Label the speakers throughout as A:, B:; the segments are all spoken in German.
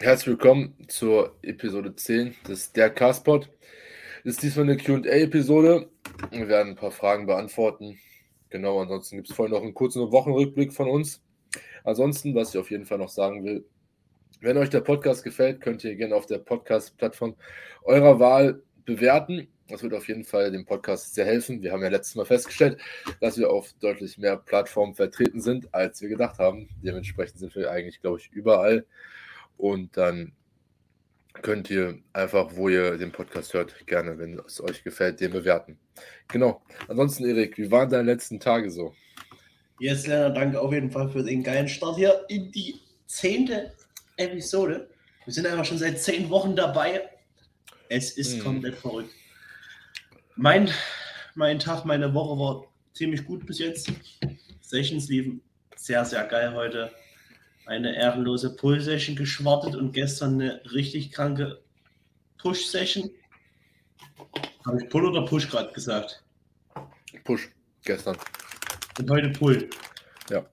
A: Herzlich willkommen zur Episode 10 des Der. Das ist diesmal eine QA-Episode. Wir werden ein paar Fragen beantworten. Genau, ansonsten gibt es vorhin noch einen kurzen Wochenrückblick von uns. Ansonsten, was ich auf jeden Fall noch sagen will, wenn euch der Podcast gefällt, könnt ihr gerne auf der Podcast-Plattform eurer Wahl bewerten. Das wird auf jeden Fall dem Podcast sehr helfen. Wir haben ja letztes Mal festgestellt, dass wir auf deutlich mehr Plattformen vertreten sind, als wir gedacht haben. Dementsprechend sind wir eigentlich, glaube ich, überall. Und dann könnt ihr einfach, wo ihr den Podcast hört, gerne, wenn es euch gefällt, den bewerten. Genau. Ansonsten, Erik, wie waren deine letzten Tage so?
B: Yes, Lennart, danke auf jeden Fall für den geilen Start hier in die zehnte Episode. Wir sind einfach schon seit zehn Wochen dabei. Es ist hm. komplett verrückt. Mein, mein Tag, meine Woche war ziemlich gut bis jetzt. Sessions liefen sehr, sehr geil heute. Eine ehrenlose Pull-Session geschwartet und gestern eine richtig kranke Push-Session. Habe ich Pull oder Push gerade gesagt?
A: Push, gestern.
B: Und heute Pull.
A: Ja.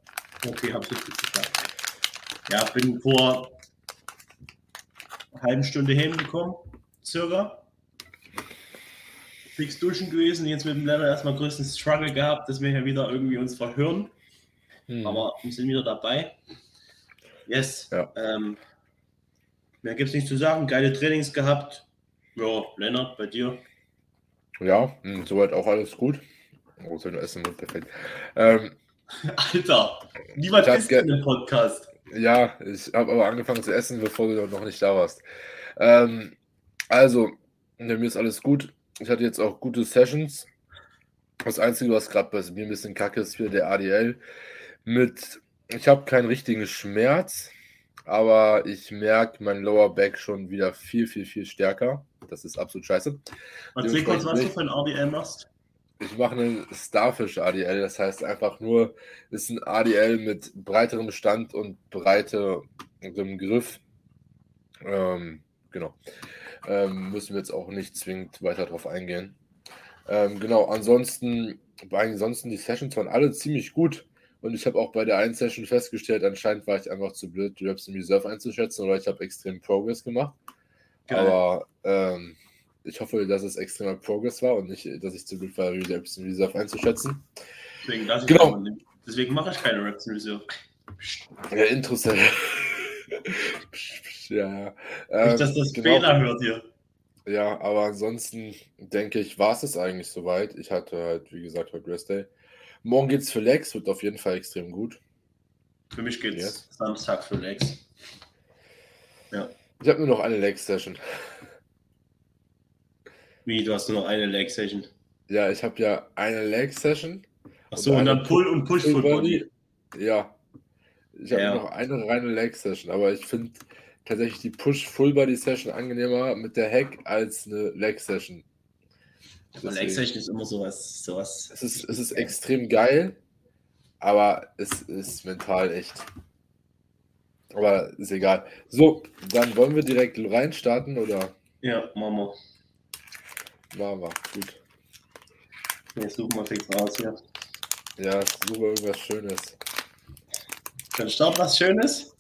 B: Okay, habe ich richtig gesagt. Ja, bin vor einer halben Stunde heimgekommen, circa fix duschen gewesen, jetzt mit dem Lennart erstmal größten Struggle gehabt, dass wir hier wieder irgendwie uns verhören. Hm. Aber wir sind wieder dabei. Yes. Ja. Ähm, mehr gibt es nicht zu sagen. Geile Trainings gehabt. Ja, Lennart, bei dir?
A: Ja, hm, soweit auch alles gut. Oh, so ein Essen wird perfekt. Ähm,
B: Alter, niemand isst in dem Podcast.
A: Ja, ich habe aber angefangen zu essen, bevor du noch nicht da warst. Ähm, also, mir ist alles gut. Ich hatte jetzt auch gute Sessions. Das Einzige, was gerade bei mir ein bisschen kacke ist, für der ADL. Mit, ich habe keinen richtigen Schmerz, aber ich merke mein Lower Back schon wieder viel, viel, viel stärker. Das ist absolut scheiße.
B: Erzähl kurz, was du für ein ADL machst.
A: Ich mache einen Starfish ADL, das heißt einfach nur, ist ein ADL mit breiterem Stand und breiterem Griff. Ähm, genau. Ähm, müssen wir jetzt auch nicht zwingend weiter darauf eingehen. Ähm, genau, ansonsten, ansonsten die Sessions waren alle ziemlich gut. Und ich habe auch bei der einen Session festgestellt, anscheinend war ich einfach zu blöd, die Reps in Reserve einzuschätzen oder ich habe extrem Progress gemacht. Geil. Aber ähm, ich hoffe, dass es extremer Progress war und nicht, dass ich zu blöd war, die Reps in Reserve einzuschätzen.
B: Deswegen, genau. Deswegen mache ich keine Reps in Reserve.
A: Ja, interessant.
B: ja, ähm, Nicht, dass das genau. Fehler hört hier.
A: Ja, aber ansonsten denke ich, war es es eigentlich soweit. Ich hatte halt, wie gesagt, heute Rest Day. Morgen geht es für Lex, wird auf jeden Fall extrem gut.
B: Für mich geht es yes. Samstag für Lex.
A: Ja. Ich habe nur noch eine Leg-Session.
B: Wie, du hast nur noch eine Leg-Session?
A: Ja, ich habe ja eine Leg-Session.
B: Achso, und, und dann Pull und Push Full Body.
A: Ja, ich habe ja. noch eine reine Leg-Session, aber ich finde tatsächlich die Push-Full-Body-Session angenehmer mit der Hack als eine Leg-Session.
B: Leg-Session ist immer sowas. sowas.
A: Es, ist, es ist extrem geil, aber es ist mental echt. Aber ist egal. So, dann wollen wir direkt reinstarten, oder?
B: Ja, machen wir.
A: Machen wir, gut.
B: Jetzt suchen wir fix raus hier.
A: Ja, ich suche irgendwas Schönes.
B: Dann Start was Schönes?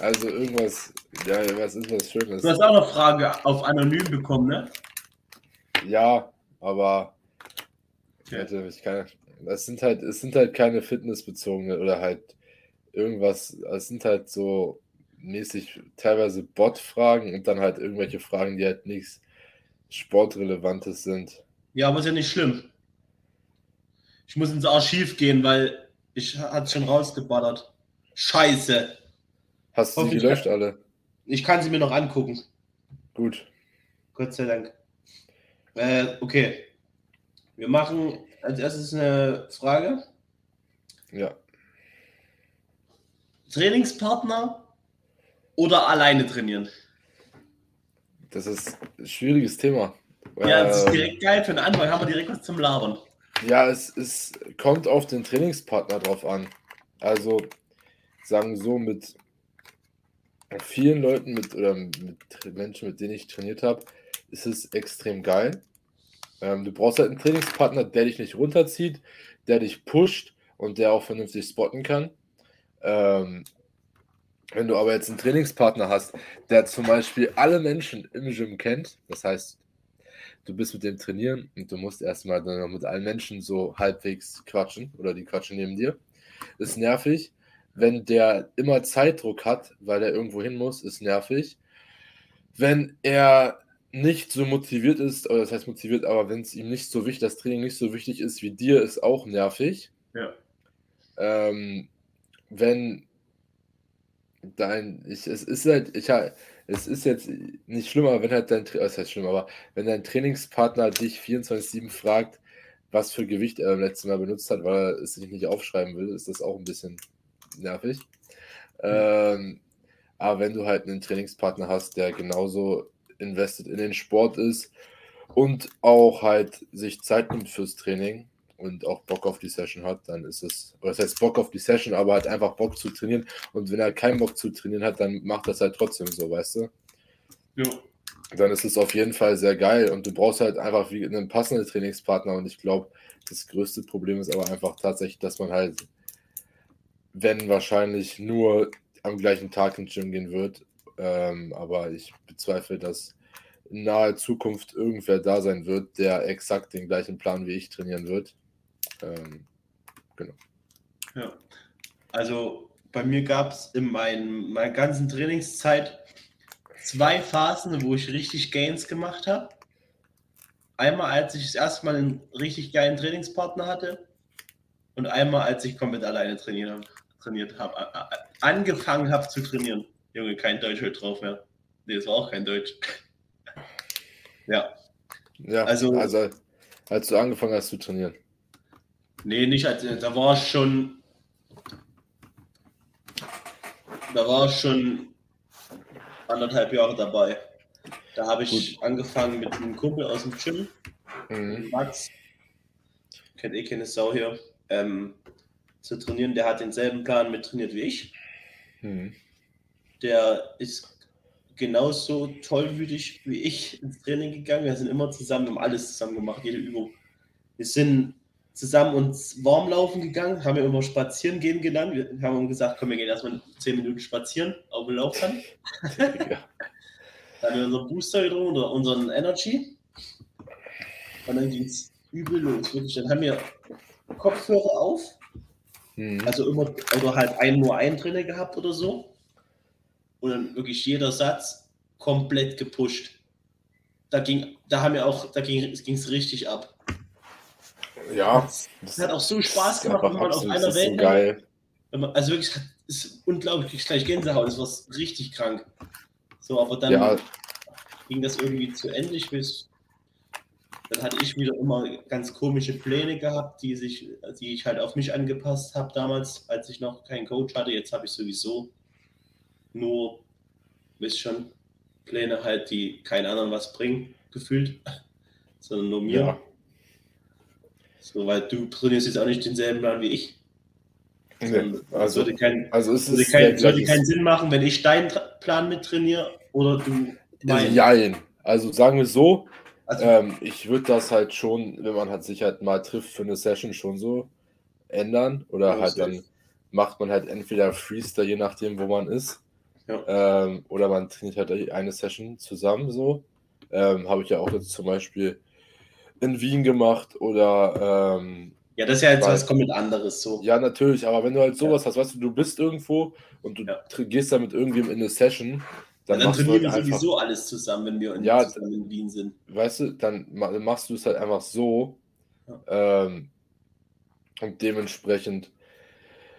A: Also irgendwas, ja, was ist was Schönes?
B: Du hast auch noch Frage auf anonym bekommen, ne?
A: Ja, aber okay. Warte, ich kann, das sind halt, es sind halt keine fitnessbezogene oder halt irgendwas, es sind halt so mäßig teilweise Bot-Fragen und dann halt irgendwelche Fragen, die halt nichts Sportrelevantes sind.
B: Ja, aber ist ja nicht schlimm. Ich muss ins Archiv gehen, weil ich hatte schon rausgeballert. Scheiße.
A: Hast du sie gelöscht alle?
B: Ich kann sie mir noch angucken.
A: Gut.
B: Gott sei Dank. Äh, okay. Wir machen als erstes eine Frage.
A: Ja.
B: Trainingspartner oder alleine trainieren?
A: Das ist ein schwieriges Thema.
B: Ja, das ist direkt geil für den Anfang. Haben wir direkt was zum Labern.
A: Ja, es, es kommt auf den Trainingspartner drauf an. Also, sagen so, mit vielen Leuten mit, oder mit Menschen, mit denen ich trainiert habe, ist es extrem geil. Ähm, du brauchst halt einen Trainingspartner, der dich nicht runterzieht, der dich pusht und der auch vernünftig spotten kann. Ähm, Wenn du aber jetzt einen Trainingspartner hast, der zum Beispiel alle Menschen im Gym kennt, das heißt, du bist mit dem trainieren und du musst erstmal dann mit allen Menschen so halbwegs quatschen oder die quatschen neben dir. Ist nervig. Wenn der immer Zeitdruck hat, weil er irgendwo hin muss, ist nervig. Wenn er nicht so motiviert ist, oder das heißt motiviert, aber wenn es ihm nicht so wichtig, das Training nicht so wichtig ist wie dir, ist auch nervig.
B: Ja.
A: Ähm, wenn dein, ich, es ist halt, ich, es ist jetzt nicht schlimmer, wenn halt dein, das heißt schlimm, aber wenn dein Trainingspartner dich 24-7 fragt, was für Gewicht er beim letzten Mal benutzt hat, weil er es sich nicht aufschreiben will, ist das auch ein bisschen nervig. Ähm, aber wenn du halt einen Trainingspartner hast, der genauso invested in den Sport ist und auch halt sich Zeit nimmt fürs Training und auch Bock auf die Session hat, dann ist es, oder das heißt Bock auf die Session, aber halt einfach Bock zu trainieren. Und wenn er keinen Bock zu trainieren hat, dann macht das halt trotzdem so, weißt du?
B: Ja.
A: Dann ist es auf jeden Fall sehr geil und du brauchst halt einfach wie einen passenden Trainingspartner und ich glaube, das größte Problem ist aber einfach tatsächlich, dass man halt, wenn wahrscheinlich nur am gleichen Tag ins Gym gehen wird, ähm, aber ich bezweifle, dass in naher Zukunft irgendwer da sein wird, der exakt den gleichen Plan wie ich trainieren wird. Ähm, genau.
B: Ja. Also bei mir gab es in mein, meiner ganzen Trainingszeit zwei Phasen, wo ich richtig Gains gemacht habe. Einmal, als ich das erste Mal einen richtig geilen Trainingspartner hatte und einmal, als ich komplett alleine trainiert habe. Trainiert hab, angefangen habe zu trainieren. Junge, kein Deutsch heute drauf mehr. Nee, das war auch kein Deutsch. ja.
A: Ja, also, also als du angefangen hast zu trainieren.
B: Nee, nicht als, da war es schon, da war ich schon anderthalb Jahre dabei. Da habe ich Gut. angefangen mit einem Kumpel aus dem Gym, mhm. Max, kennt eh keine Sau hier, ähm, zu trainieren. Der hat denselben Plan mit trainiert wie ich. Mhm. Der ist genauso tollwütig wie ich ins Training gegangen. Wir sind immer zusammen, haben alles zusammen gemacht, jede Übung. Wir sind zusammen uns warm laufen gegangen, haben wir immer spazieren gehen genannt. Wir haben gesagt, komm, wir gehen erstmal zehn Minuten spazieren auf dem Laufband. ja. Dann haben wir unseren Booster getrunken oder unseren Energy. Und dann ging es übel los. Wirklich. Dann haben wir Kopfhörer auf. Mhm. Also immer, oder halt ein, nur einen drinne gehabt oder so. Und dann wirklich jeder Satz komplett gepusht. Da ging, da haben wir auch, da ging es richtig ab.
A: Ja.
B: Es hat auch so Spaß gemacht, wenn man auf einer Welt. So geil. Man, also wirklich, es ist unglaublich, gleich Gänsehaut, das war richtig krank. So, aber dann ja. ging das irgendwie zu Ende. Ich weiß, dann hatte ich wieder immer ganz komische Pläne gehabt, die, sich, die ich halt auf mich angepasst habe damals, als ich noch keinen Coach hatte. Jetzt habe ich sowieso nur, wisst schon, Pläne halt, die keinen anderen was bringen, gefühlt, sondern nur mir. Ja. So, weil du trainierst jetzt auch nicht denselben Plan wie ich.
A: Nee, also,
B: würde, kein,
A: also es
B: würde, kein, würde keinen Sinn machen, wenn ich deinen Plan mit trainiere oder du
A: meinen. Jein. Also sagen wir so, also, ähm, ich würde das halt schon, wenn man halt sich halt mal trifft für eine Session, schon so ändern. Oder halt dann macht man halt entweder Freestyle, je nachdem, wo man ist. Ja. Ähm, oder man trainiert halt eine Session zusammen so. Ähm, Habe ich ja auch jetzt zum Beispiel in Wien gemacht oder. Ähm,
B: ja, das ist ja jetzt weil, was komplett anderes so.
A: Ja, natürlich, aber wenn du halt sowas ja. hast, weißt du, du bist irgendwo und du ja. gehst da mit irgendwem in eine Session,
B: dann, ja, dann trainieren halt wir sowieso alles zusammen, wenn wir in,
A: ja,
B: in Wien sind.
A: Weißt du, dann machst du es halt einfach so. Ähm, und dementsprechend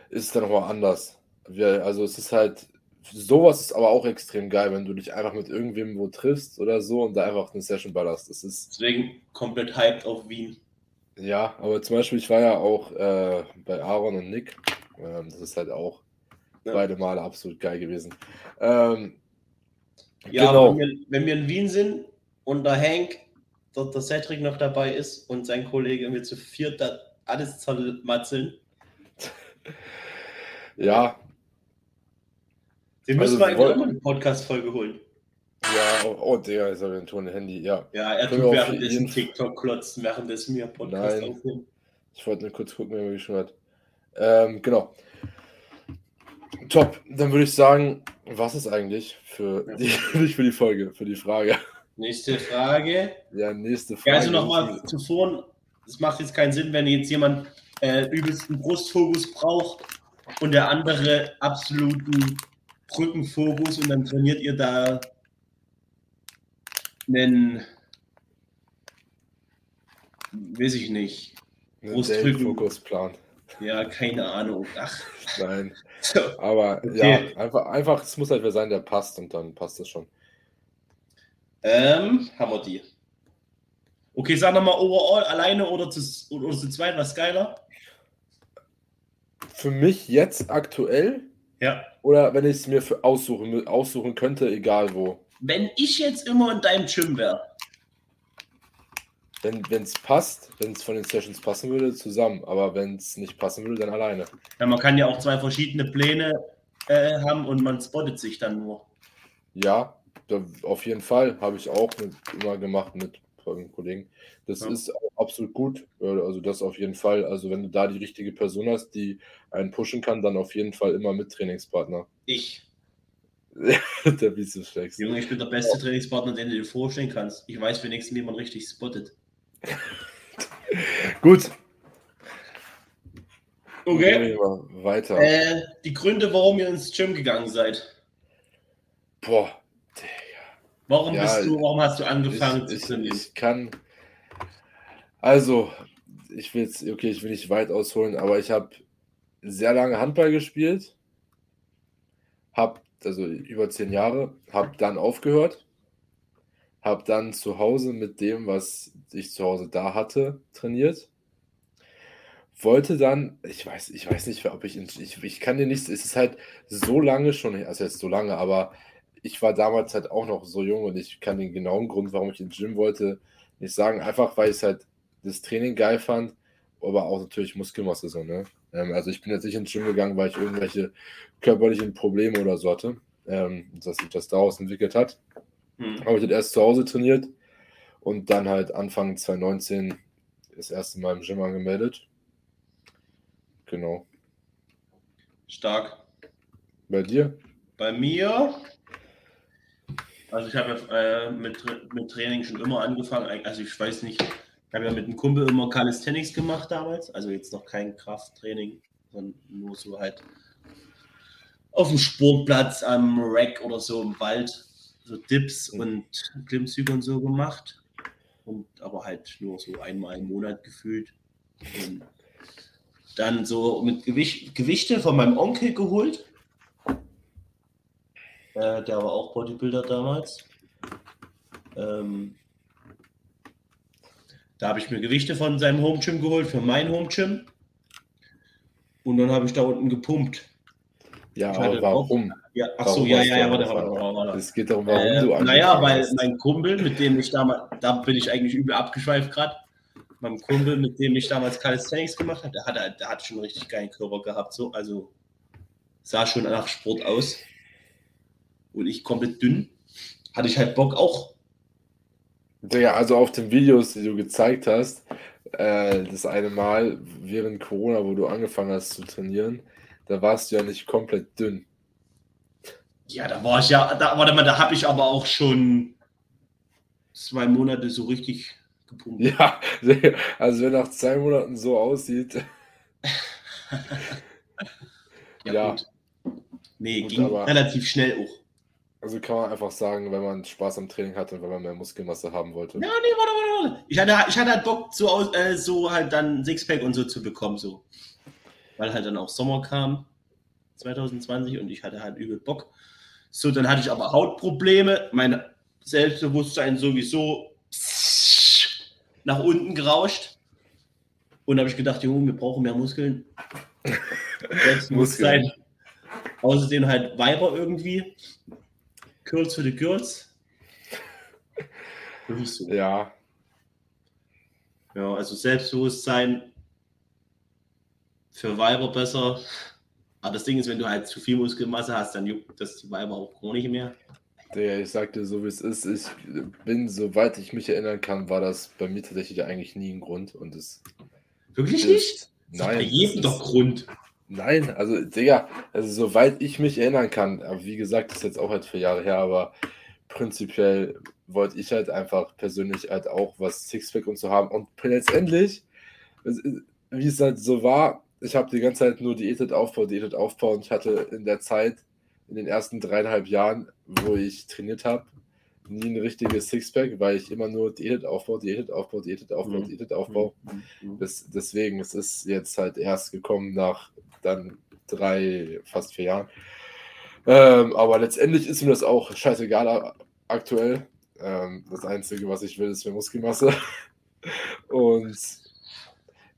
A: ist es dann nochmal anders. Wir, also es ist halt, sowas ist aber auch extrem geil, wenn du dich einfach mit irgendwem wo triffst oder so und da einfach eine Session ballerst. Das ist
B: Deswegen komplett hyped auf Wien.
A: Ja, aber zum Beispiel, ich war ja auch äh, bei Aaron und Nick. Ähm, das ist halt auch ja. beide Male absolut geil gewesen. Ähm,
B: ja, genau. wenn, wir, wenn wir in Wien sind und der Hank, der, der Cedric noch dabei ist und sein Kollege, wir zu viert da alles zermatzeln.
A: ja,
B: den müssen also, wir eigentlich auch mal eine Podcast-Folge holen.
A: Ja, oh, oh der ist aber ein Ton Handy, ja.
B: Ja, er tut währenddessen TikTok klotzen, währenddessen mir Podcast
A: Nein. aufnehmen. Ich wollte nur kurz gucken, wer mich schon hat. Ähm, genau. Top, dann würde ich sagen, was ist eigentlich für die, nicht für die Folge, für die Frage.
B: Nächste Frage.
A: Ja, nächste
B: Ja,
A: Frage.
B: also nochmal zuvor, es macht jetzt keinen Sinn, wenn jetzt jemand äh, übelsten Brustfokus braucht und der andere absoluten Rückenfokus und dann trainiert ihr da einen, weiß ich nicht,
A: Ein
B: Brustdrücken.
A: Fokusplan.
B: ja, keine Ahnung. Ach,
A: Nein,
B: so.
A: aber
B: Okay.
A: ja, einfach, einfach, es muss halt wer sein, der passt und dann passt es schon.
B: Ähm, haben wir die. Okay, sag nochmal overall, alleine oder zu, oder zu zweit, was geiler?
A: Für mich jetzt aktuell
B: Ja.
A: oder wenn ich es mir für aussuchen, aussuchen könnte, egal wo.
B: Wenn ich jetzt immer in deinem Gym wäre,
A: Wenn es passt, wenn es von den Sessions passen würde, zusammen. Aber wenn es nicht passen würde, dann alleine.
B: Ja, man kann ja auch zwei verschiedene Pläne äh, haben und man spottet sich dann nur.
A: Ja, da, auf jeden Fall. Habe ich auch mit, immer gemacht mit folgenden Kollegen. Das
B: Ja.
A: ist absolut gut. Äh, Also das auf jeden Fall. Also wenn du da die richtige Person hast, die einen pushen kann, dann auf jeden Fall immer mit Trainingspartner.
B: Ich.
A: Der Bizeps Flex.
B: Junge, ich bin der beste Trainingspartner, den du dir vorstellen kannst. Ich weiß wenigstens, wie man richtig spottet.
A: Gut.
B: Okay.
A: Weiter.
B: Äh, die Gründe, warum ihr ins Gym gegangen seid.
A: Boah.
B: Warum
A: Ja,
B: bist du, warum hast du angefangen
A: ich,
B: zu
A: ich,
B: trainieren?
A: ich kann. Also, ich will jetzt, okay, ich will nicht weit ausholen, aber ich habe sehr lange Handball gespielt. Hab, also über zehn Jahre, habe dann aufgehört. Habe dann zu Hause mit dem, was ich zu Hause da hatte, trainiert. Wollte dann, ich weiß, ich weiß nicht, ob ich, ich, ich kann dir nichts, es ist halt so lange schon, also jetzt so lange, aber ich war damals halt auch noch so jung und ich kann den genauen Grund, warum ich ins Gym wollte, nicht sagen. Einfach weil ich halt das Training geil fand, aber auch natürlich Muskelmasse so, ne? Ähm, also ich bin jetzt nicht ins Gym gegangen, weil ich irgendwelche körperlichen Probleme oder so hatte, ähm, dass sich das daraus entwickelt hat.
B: Hm.
A: Habe ich dann erst zu Hause trainiert und dann halt Anfang 2019 das erste Mal im Gym angemeldet. Genau.
B: Stark.
A: Bei dir?
B: Bei mir, also ich habe ja, äh, mit, mit Training schon immer angefangen. Also ich weiß nicht, ich habe ja mit einem Kumpel immer Calisthenics gemacht damals. Also jetzt noch kein Krafttraining, sondern nur so halt auf dem Sportplatz, am Rack oder so im Wald. So Dips
A: Mhm.
B: und Klimmzüge und so gemacht. Und aber halt nur so einmal im Monat gefühlt. Und dann so mit Gewicht, Gewichte von meinem Onkel geholt. Äh, der war auch Bodybuilder damals. Ähm, da habe ich mir Gewichte von seinem Home Gym geholt für mein Home Gym. Und dann habe ich da unten gepumpt.
A: Ja, aber warum?
B: Ja, ach so, ja, ja, ja, warte, warte, warte.
A: Es geht darum, warum
B: Äh,
A: du
B: naja, weil
A: hast.
B: mein Kumpel, mit dem ich damals, da bin ich eigentlich übel abgeschweift gerade. Mein Kumpel, mit dem ich damals Calisthenics gemacht habe, der hat, halt- der hat schon einen richtig geilen Körper gehabt, so, also sah schon nach Sport aus. Und ich komplett dünn. Hatte ich halt Bock auch.
A: Digga, also auf den Videos, die du gezeigt hast, äh, das eine Mal während Corona, wo du angefangen hast zu trainieren, da warst du ja nicht komplett dünn.
B: Ja, da war ich ja, da, warte mal, da habe ich aber auch schon zwei Monate so richtig gepumpt.
A: Ja, also wenn nach zwei Monaten so aussieht, ja.
B: gut. Nee,
A: Gut,
B: ging
A: aber-
B: relativ schnell auch.
A: Also kann man einfach sagen, wenn man Spaß am Training hatte und wenn man mehr Muskelmasse haben wollte.
B: Ja, nee, warte, warte, warte. Ich hatte, ich hatte halt Bock, so, aus, äh, so halt dann Sixpack und so zu bekommen, so. Weil halt dann auch Sommer kam, 2020, und ich hatte halt übel Bock. So, dann hatte ich aber Hautprobleme, mein Selbstbewusstsein sowieso nach unten gerauscht. Und da habe ich gedacht, Junge, wir brauchen mehr Muskeln. Selbstbewusstsein. Außerdem halt Weiber irgendwie. Girls für die Girls. So.
A: Ja,
B: Ja, also Selbstbewusstsein für Weiber besser. Aber das Ding ist, wenn du halt zu viel Muskelmasse hast, dann juckt das die Weiber auch gar nicht mehr.
A: Digga, ich sag dir so, wie es ist. Ich bin, soweit ich mich erinnern kann, war das bei mir tatsächlich eigentlich nie ein Grund. Und es
B: Wirklich
A: ist-
B: nicht?
A: Nein.
B: bei jedem doch Grund.
A: Nein, also, Digga, also soweit ich mich erinnern kann, aber wie gesagt, das ist jetzt auch halt vier Jahre her, aber prinzipiell wollte ich halt einfach persönlich halt auch was Sixpack und so haben. Und letztendlich, wie es halt so war, ich habe die ganze Zeit nur Diätet Aufbau, Diätet Aufbau und ich hatte in der Zeit, in den ersten dreieinhalb Jahren, wo ich trainiert habe, nie ein richtiges Sixpack, weil ich immer nur Diätet Aufbau, Diätet Aufbau, Diätet Aufbau, mhm. Diätet Aufbau. Mhm. mhm. Das, deswegen, es ist jetzt halt erst gekommen nach dann drei, fast vier Jahren. Ähm, aber letztendlich ist mir das auch scheißegal aktuell. Ähm, das Einzige, was ich will, ist mehr Muskelmasse. Und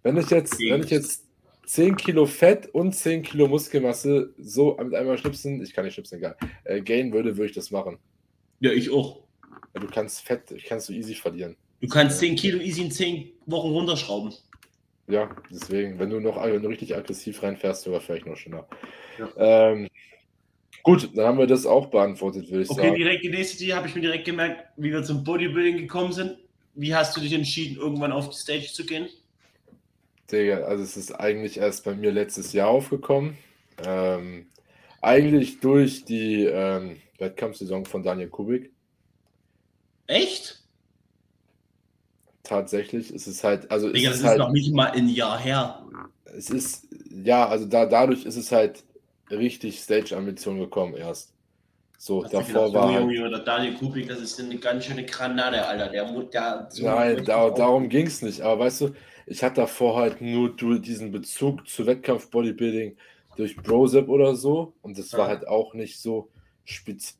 A: wenn ich jetzt, wenn ich jetzt 10 Kilo Fett und 10 Kilo Muskelmasse so mit einmal schnipsen, ich kann nicht schnipsen, egal, äh, gain würde, würde ich das machen.
B: Ja, ich auch.
A: Ja, du kannst Fett, kannst du easy verlieren.
B: Du kannst 10 Kilo easy in 10 Wochen runterschrauben.
A: Ja, deswegen, wenn du noch wenn du richtig aggressiv reinfährst, sogar vielleicht noch schneller. Ja. Ähm, gut, dann haben wir das auch beantwortet, würde ich
B: okay,
A: sagen.
B: Okay, direkt die nächste, die habe ich mir direkt gemerkt, wie wir zum Bodybuilding gekommen sind. Wie hast du dich entschieden, irgendwann auf die Stage zu gehen?
A: Digga, also es ist eigentlich erst bei mir letztes Jahr aufgekommen. Ähm, eigentlich durch die ähm, Wettkampfsaison von Daniel Kubik.
B: Echt?
A: Tatsächlich ist es halt, also
B: Digga,
A: es
B: das ist,
A: halt,
B: noch nicht mal ein Jahr her.
A: Es ist, ja, also da, dadurch ist es halt richtig Stage-Ambition gekommen erst. So, Hast davor war.
B: Junge, Junge, halt, Daniel Kubik, das ist eine ganz schöne Granate, Alter. Der, der
A: so Nein, da, darum ging es nicht. Aber weißt du, ich hatte davor halt nur diesen Bezug zu Wettkampf-Bodybuilding durch Brosep oder so. Und das war halt auch nicht so speziell.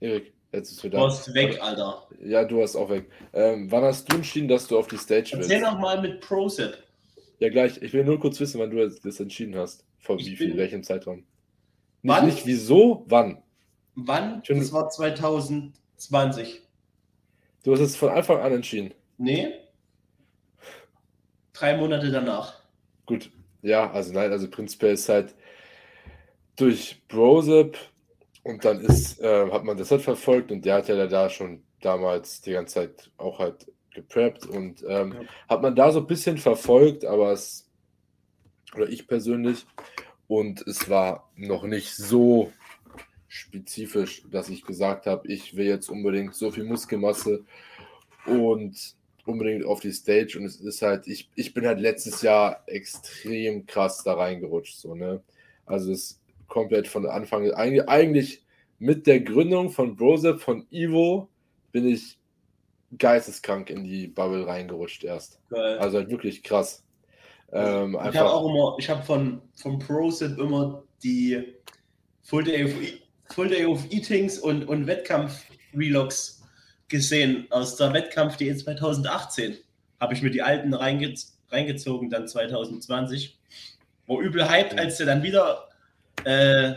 A: Erik, jetzt ist wieder.
B: Du hast weg, Alter.
A: Ja, du hast auch weg. Ähm, wann hast du entschieden, dass du auf die Stage
B: willst? Erzähl noch mal mit ProSip.
A: Ja, gleich. Ich will nur kurz wissen, wann du das entschieden hast. Vor ich wie viel, welchem Zeitraum?
B: Wann?
A: Nicht, nicht wieso, wann?
B: Wann? Schon das war 2020.
A: Du hast es von Anfang an entschieden?
B: Nee. Drei Monate danach.
A: Gut. Ja, also nein, also prinzipiell ist halt durch Brosip und dann ist, äh, hat man das halt verfolgt und der hat ja da schon damals die ganze Zeit auch halt gepreppt und ähm, ja. hat man da so ein bisschen verfolgt, aber es, oder ich persönlich, und es war noch nicht so spezifisch, dass ich gesagt habe, ich will jetzt unbedingt so viel Muskelmasse und unbedingt auf die Stage und es ist halt, ich, ich bin halt letztes Jahr extrem krass da reingerutscht, so, ne? Also es komplett von Anfang, eigentlich, eigentlich mit der Gründung von Brosep, von Ivo, bin ich geisteskrank in die Bubble reingerutscht erst. Geil. Also halt wirklich krass.
B: Ähm, ich habe auch immer, ich habe von, von Brosep immer die Full Day of, Full Day of Eatings und, und Wettkampf-Relogs gesehen aus der Wettkampf.de 2018. Habe ich mir die alten reinge reingezogen, dann 2020. Wo übel hyped, als der dann wieder äh,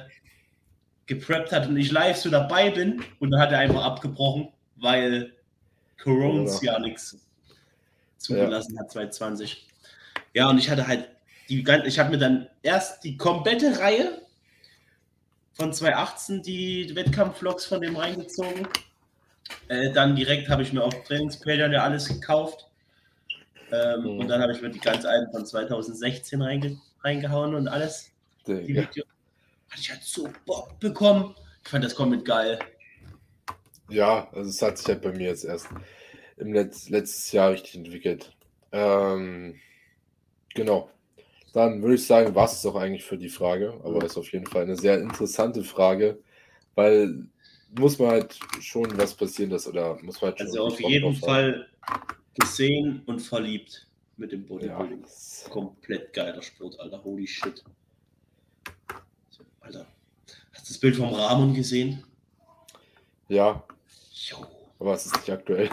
B: gepreppt hat und ich live so dabei bin und dann hat er einfach abgebrochen, weil Corona ja nichts zugelassen ja. hat 2020. Ja, und ich hatte halt die ich habe mir dann erst die komplette Reihe von 2018 die Wettkampfvlogs von dem reingezogen. Äh, dann direkt habe ich mir auf Trainingspläne ja alles gekauft. Ähm, mhm. Und dann habe ich mir die ganz alten von 2016 reinge reingehauen und alles. Die Video hatte ich halt so Bock bekommen. Ich fand das komplett geil.
A: Ja, also es hat sich halt bei mir jetzt erst im Letz letztes Jahr richtig entwickelt. Ähm, genau. Dann würde ich sagen, war es auch eigentlich für die Frage, aber es ist auf jeden Fall eine sehr interessante Frage, weil muss man halt schon was passieren, das oder muss man halt
B: Also auf jeden Fall gesehen und verliebt mit dem Bodybuilding. Ja. Komplett geiler Sport, Alter. Holy shit. Hast du das Bild vom Ramon gesehen?
A: Ja. Jo. Aber es ist nicht aktuell.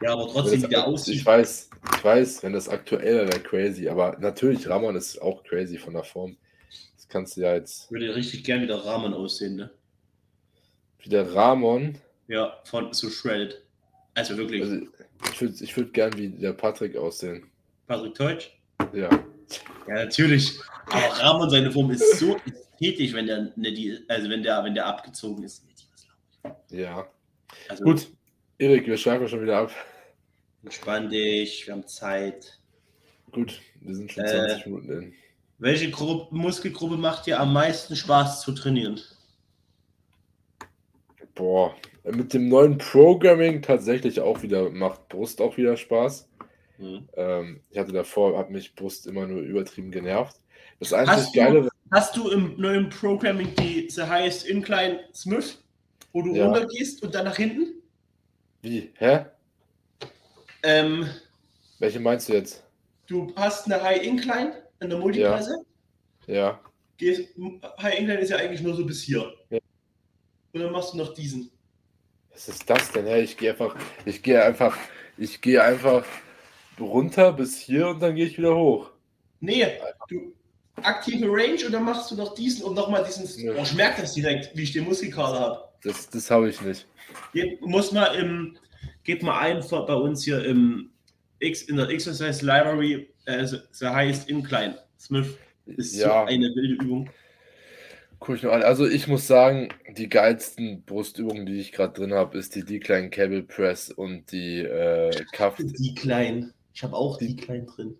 B: Ja, aber trotzdem, wie der aussieht.
A: Ich weiß, ich weiß, wenn das aktuell wäre, crazy. Aber natürlich, Ramon ist auch crazy von der Form. Das kannst du ja jetzt.
B: Ich würde richtig gern wieder Ramon aussehen, ne?
A: Wie der Ramon?
B: Ja, von so shredded. Also wirklich. Also,
A: ich würde ich würd gern wie der Patrick aussehen.
B: Patrick Teutsch?
A: Ja.
B: Ja, natürlich. Aber Ramon, seine Form ist so ästhetisch, wenn der, ne, die, also wenn der, wenn der abgezogen ist.
A: Ja. Also, Gut, Erik, wir schreiben schon wieder ab.
B: Entspann dich, wir haben Zeit.
A: Gut, wir sind schon
B: Äh,
A: 20 Minuten in.
B: Welche Gru Muskelgruppe macht dir am meisten Spaß zu trainieren?
A: Boah, mit dem neuen Programming tatsächlich auch wieder, macht Brust auch wieder Spaß.
B: Hm.
A: Ähm, ich hatte davor, hat mich Brust immer nur übertrieben genervt. Das
B: Hast
A: einzig
B: du-
A: Geile,
B: Hast du im neuen Programming die The Highest Incline Smith, wo du
A: Ja.
B: runtergehst und dann nach hinten?
A: wie, hä?
B: Ähm,
A: Welche meinst du jetzt?
B: du hast eine High Incline in der Multipresse.
A: Ja,
B: Gehst, High Incline ist ja eigentlich nur so bis hier.
A: Ja.
B: Und dann machst du noch diesen.
A: was ist das denn? Hä? Ich gehe einfach, ich gehe einfach, ich gehe einfach runter bis hier und dann gehe ich wieder hoch.
B: Nee, du aktive Range und dann machst du noch diesen und nochmal diesen.
A: Ja.
B: Oh, ich merke das direkt, wie ich den Muskelkater habe.
A: Das, das habe ich nicht.
B: Geht, muss mal im, geht mal ein bei uns hier im X, in der Exercise Library, äh, the the Highest Incline. Smith ist so
A: Ja.
B: eine wilde Übung.
A: Guck ich noch an. Also ich muss sagen, die geilsten Brustübungen, die ich gerade drin habe, ist die Decline Cable Press und die äh, Cuff.
B: Die kleinen. Ich habe auch die,
A: Die-
B: kleinen drin.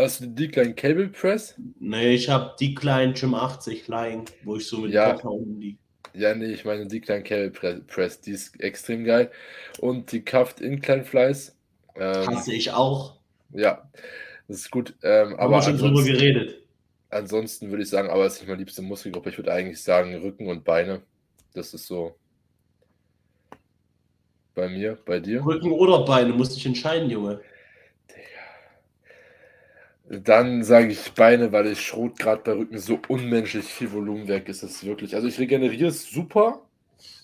A: Hast du die Decline Cable Press?
B: Nee, ich habe die kleinen Gym 80 Lying, wo ich so mit
A: Ja.
B: Unten liege.
A: Ja, nee, ich meine Decline Cable Pre- Press, die ist extrem geil. Und die Cuffed Incline Flies. Ähm,
B: Hasse ich auch.
A: ja, das ist gut. Ähm,
B: Haben
A: aber
B: wir schon drüber geredet.
A: ansonsten würde ich sagen, aber es ist nicht meine liebste Muskelgruppe. Ich würde eigentlich sagen Rücken und Beine. Das ist so bei mir, bei dir.
B: Rücken oder Beine, musst dich entscheiden, Junge.
A: Dann sage ich Beine, weil ich schrot gerade bei Rücken so unmenschlich viel Volumen weg ist es wirklich. Also ich regeneriere es super,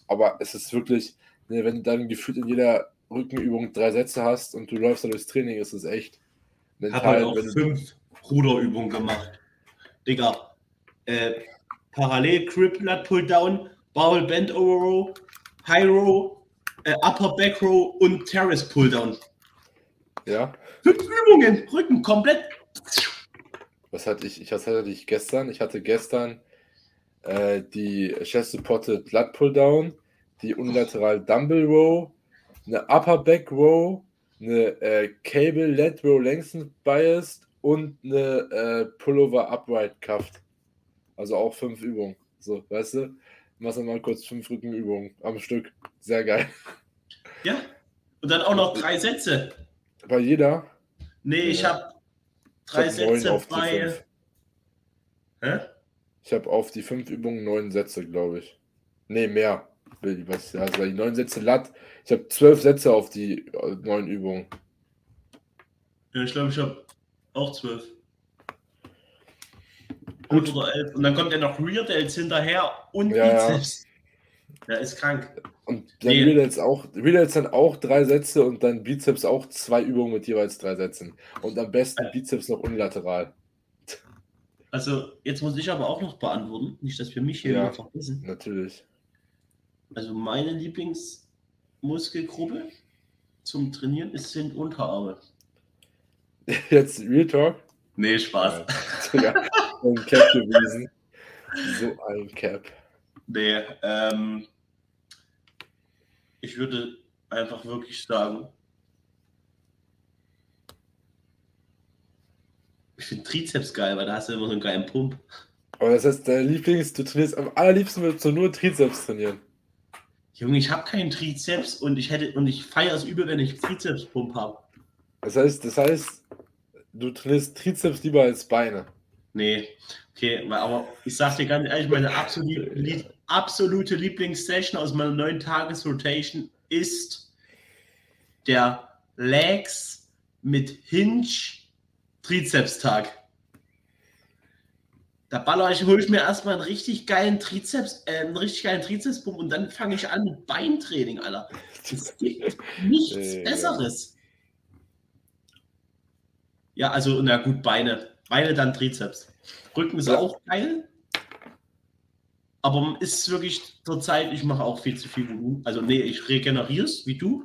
A: aber es ist wirklich, ne, wenn du dann gefühlt in jeder Rückenübung drei Sätze hast und du läufst dann durchs Training, ist es echt
B: Ich habe
A: mental.
B: heute auch fünf Ruderübungen gemacht. Digga, äh, parallel Grip Lat Pull Down, Bowel Bend Over Row, High Row, äh, Upper Back Row und Terrace Pull Down.
A: ja,
B: Fünf Übungen, Rücken komplett.
A: Was hatte ich? Ich hatte ich gestern? Ich hatte gestern äh, die Chest Supported Lat Pull Down, die unilateral Dumbbell Row, eine Upper Back Row, eine äh, Cable Lat Row Lengthen Biased und eine äh, Pullover Upright Cuffed. Also auch fünf Übungen. So, weißt du? Machst du mal kurz fünf Rückenübungen am Stück. Sehr geil.
B: Ja. Und dann auch noch drei Sätze.
A: Bei jeder.
B: Nee, ich
A: Ja.
B: habe drei Sätze bei. Hä?
A: Ich habe auf die fünf Übungen neun Sätze, glaube ich. Nee, mehr. Was, also die neun Sätze Lat. Ich habe zwölf Sätze auf die äh, neun Übungen.
B: Ja, ich glaube, ich habe auch zwölf.
A: Gut.
B: Oder elf. Und dann kommt ja noch Rear Delts hinterher und
A: ja.
B: Bizeps. Ja, ist krank.
A: Und dann
B: Nee.
A: Real auch, Real dann auch drei Sätze und dann Bizeps auch zwei Übungen mit jeweils drei Sätzen. Und am besten
B: Ja.
A: Bizeps noch unilateral.
B: Also, jetzt muss ich aber auch noch beantworten. Nicht, dass wir mich hier
A: Ja.
B: vergessen.
A: Natürlich.
B: Also, meine Lieblingsmuskelgruppe zum Trainieren ist, sind Unterarme.
A: Jetzt Real Talk.
B: Nee, Spaß.
A: Ja, ein Cap gewesen. So ein Cap.
B: Nee, ähm, ich würde einfach wirklich sagen, ich finde Trizeps geil, weil da hast du immer so einen geilen Pump.
A: Aber das heißt, dein Lieblings, du trainierst am allerliebsten würdest du nur Trizeps trainieren.
B: Junge, ich habe keinen Trizeps und ich hätte und ich feiere es übel, wenn ich Trizeps-Pump habe.
A: Das heißt, das heißt, du trainierst Trizeps lieber als Beine.
B: Nee, okay, aber ich sag dir ganz ehrlich, meine absolute, absolute Lieblingssession aus meiner neuen Tagesrotation ist der Legs mit Hinge Trizeps-Tag. Da baller ich, hole ich mir erstmal einen richtig geilen Trizeps, äh, einen richtig geilen Trizepspump und dann fange ich an mit Beintraining, Alter. Es gibt nichts
A: Äh, ja.
B: Besseres. Ja, also, na gut, Beine. Beine, dann Trizeps. Rücken ist
A: Ja.
B: auch geil. Aber ist wirklich zur Zeit, ich mache auch viel zu viel Volumen. Also, nee, ich regeneriere es, wie du.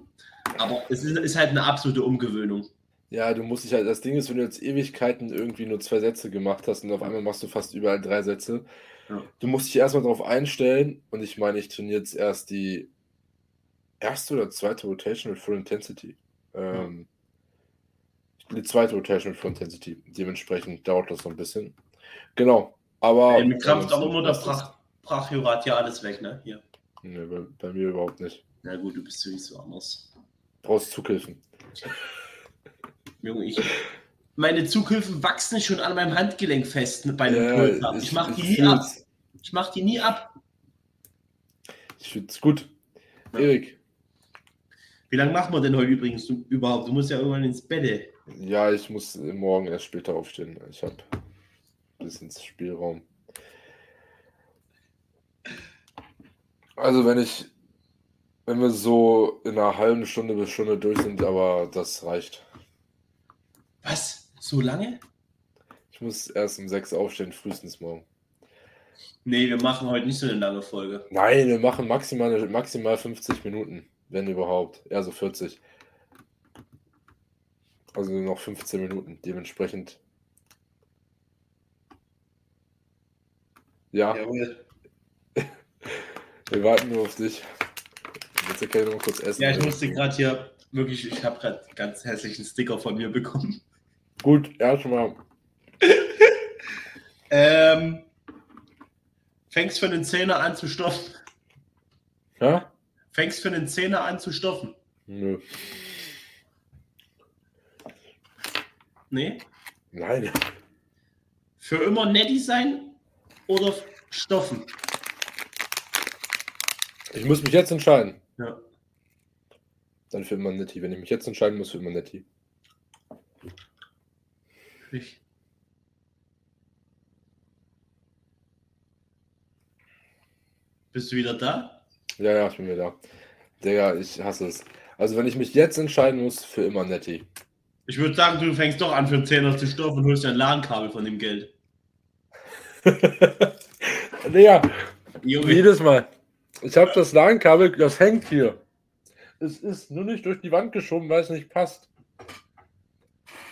B: Aber es ist, ist halt eine absolute Umgewöhnung.
A: Ja, du musst dich halt, das Ding ist, wenn du jetzt Ewigkeiten irgendwie nur zwei Sätze gemacht hast und auf einmal machst du fast überall drei Sätze,
B: Ja.
A: du musst dich erstmal darauf einstellen und ich meine, ich trainiere jetzt erst die erste oder zweite Rotation mit Full Intensity. Ähm, die zweite Rotation mit Full Intensity. Dementsprechend dauert das so ein bisschen. Genau. Aber.
B: Ey, mit Kraft aber nur der Brach, Brachiorat ja alles weg, ne? Hier.
A: Ne, bei, bei, mir überhaupt nicht.
B: Na gut, du bist sowieso anders.
A: Brauchst Zughilfen.
B: Junge, ich. Meine Zughilfen wachsen schon an meinem Handgelenk fest bei einem ja, Pulver. Ich, ich mach die nie ab. Ich mach die nie ab.
A: Ich finde es gut. Ja. Erik.
B: Wie lange machen wir denn heute übrigens du, überhaupt? Du musst ja irgendwann ins Bett.
A: Ja, ich muss morgen erst später aufstehen. Ich habe ein bisschen Spielraum. Also wenn ich, wenn wir so in einer halben Stunde bis Stunde durch sind, aber das reicht.
B: Was? So lange?
A: Ich muss erst um sechs aufstehen, frühestens morgen.
B: Nee, wir machen heute nicht so eine lange Folge.
A: Nein, wir machen maximal, maximal 50 Minuten, wenn überhaupt. Eher so 40. Also noch 15 Minuten, dementsprechend. Ja. Jawohl. Wir warten nur auf dich. Jetzt kann ich noch kurz essen.
B: Ja, ich musste gerade hier wirklich, ich habe gerade ganz hässlichen Sticker von mir bekommen.
A: Gut, erstmal.
B: ähm, Fängst für einen Zehner an zu stoffen.
A: Ja?
B: Fängst für einen Zehner an zu stoffen.
A: Nö.
B: Nee?
A: Nein.
B: Für immer netty sein oder stoffen?
A: Ich muss mich jetzt entscheiden.
B: Ja.
A: Dann für immer netti. Wenn ich mich jetzt entscheiden muss, für immer netti.
B: Ich. Bist du wieder da?
A: Ja, ja, ich bin wieder da. Digga, ich hasse es. Also, wenn ich mich jetzt entscheiden muss, für immer Netty.
B: Ich würde sagen, du fängst doch an, für einen Zehner zu stoffen und holst dir ein LAN-Kabel von dem Geld.
A: Digga, jedes Mal. Ich habe das LAN-Kabel, das hängt hier. Es ist nur nicht durch die Wand geschoben, weil es nicht passt.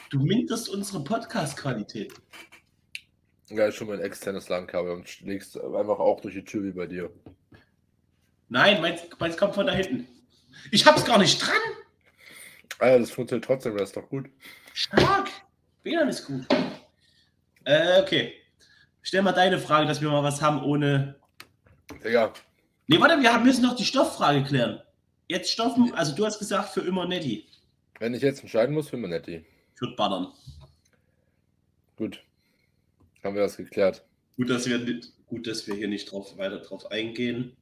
B: Du minderst unsere Podcast-Qualität.
A: Ja, ist schon mein externes LAN-Kabel und legst einfach auch durch die Tür wie bei dir.
B: Nein, meins, meins kommt von da hinten. Ich hab's gar nicht dran.
A: Ah ja, das funktioniert trotzdem, das ist doch gut.
B: Stark. WLAN ist gut. Äh, okay. Stell mal deine Frage, dass wir mal was haben ohne.
A: Ja.
B: Nee, warte, wir müssen noch die Stofffrage klären. Jetzt Stoffen, also du hast gesagt für immer Netti.
A: Wenn ich jetzt entscheiden muss, für immer Netti.
B: Ich würde buttern.
A: Gut. Haben wir das geklärt.
B: Gut, dass wir, gut, dass wir hier nicht drauf, weiter drauf eingehen.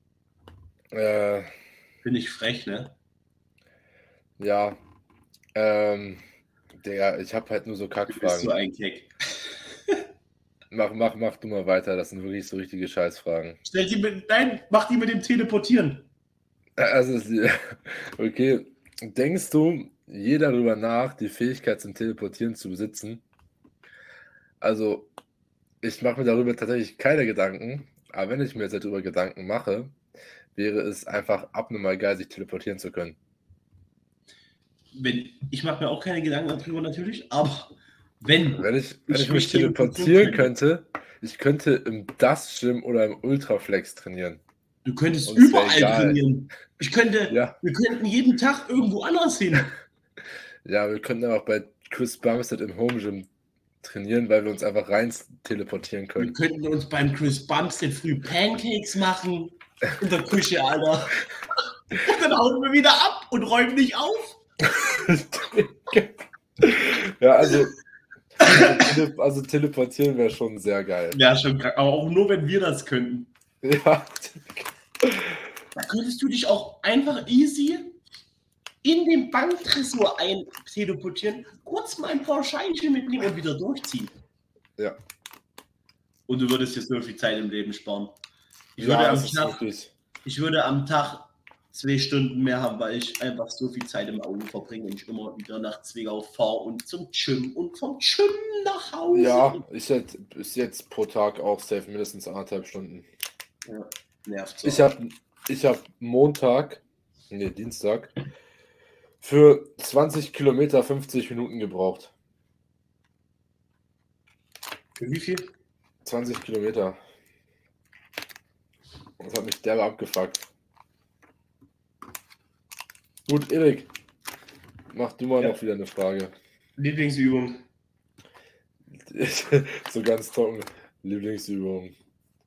A: Äh,
B: Finde ich frech, ne?
A: Ja. Ähm, der, ich habe halt nur so Kackfragen. Du bist
B: so ein Keck.
A: Mach, mach, mach du mal weiter. Das sind wirklich so richtige Scheißfragen.
B: Stell die mit, nein, mach die mit dem Teleportieren.
A: Also, okay. Denkst du je darüber nach, die Fähigkeit zum Teleportieren zu besitzen? Also, ich mache mir darüber tatsächlich keine Gedanken, aber wenn ich mir jetzt darüber Gedanken mache, wäre es einfach abnormal geil, sich teleportieren zu können.
B: Wenn, ich mache mir auch keine Gedanken darüber natürlich, aber wenn.
A: Wenn ich, wenn ich, ich mich teleportieren könnte, ich könnte im Dust Gym oder im Ultraflex trainieren.
B: Du könntest überall trainieren. Ich könnte, ja. wir könnten jeden Tag irgendwo anders hin.
A: ja, wir könnten auch bei Chris Bumstead im Home Gym trainieren, weil wir uns einfach rein teleportieren können.
B: Wir könnten uns beim Chris Bumstead früh Pancakes machen in der Küche, Alter. Und dann hauen wir wieder ab und räumen nicht auf.
A: ja, also, also, also teleportieren wäre schon sehr geil.
B: Ja, schon Aber auch nur, wenn wir das könnten.
A: Ja.
B: Da könntest du dich auch einfach easy in den Banktresor einteleportieren, kurz mal ein paar Scheinchen mitnehmen und wieder durchziehen.
A: Ja.
B: Und du würdest jetzt so viel Zeit im Leben sparen. Ich, ja, würde, am Tag, ich würde am Tag zwei Stunden mehr haben, weil ich einfach so viel Zeit im Auto verbringe und ich immer wieder nach Zwickau fahre und zum Gym und vom Gym nach Hause.
A: Ja, ich hätte bis jetzt pro Tag auch safe mindestens anderthalb Stunden.
B: Ja, nervt
A: so. Ich habe ich hab Montag, nee, Dienstag, für 20 Kilometer 50 Minuten gebraucht.
B: Für wie viel?
A: 20 Kilometer. Das hat mich derbe abgefuckt. Gut, Erik, mach du mal
B: Ja.
A: noch wieder eine Frage.
B: Lieblingsübung.
A: so ganz trocken. Lieblingsübung.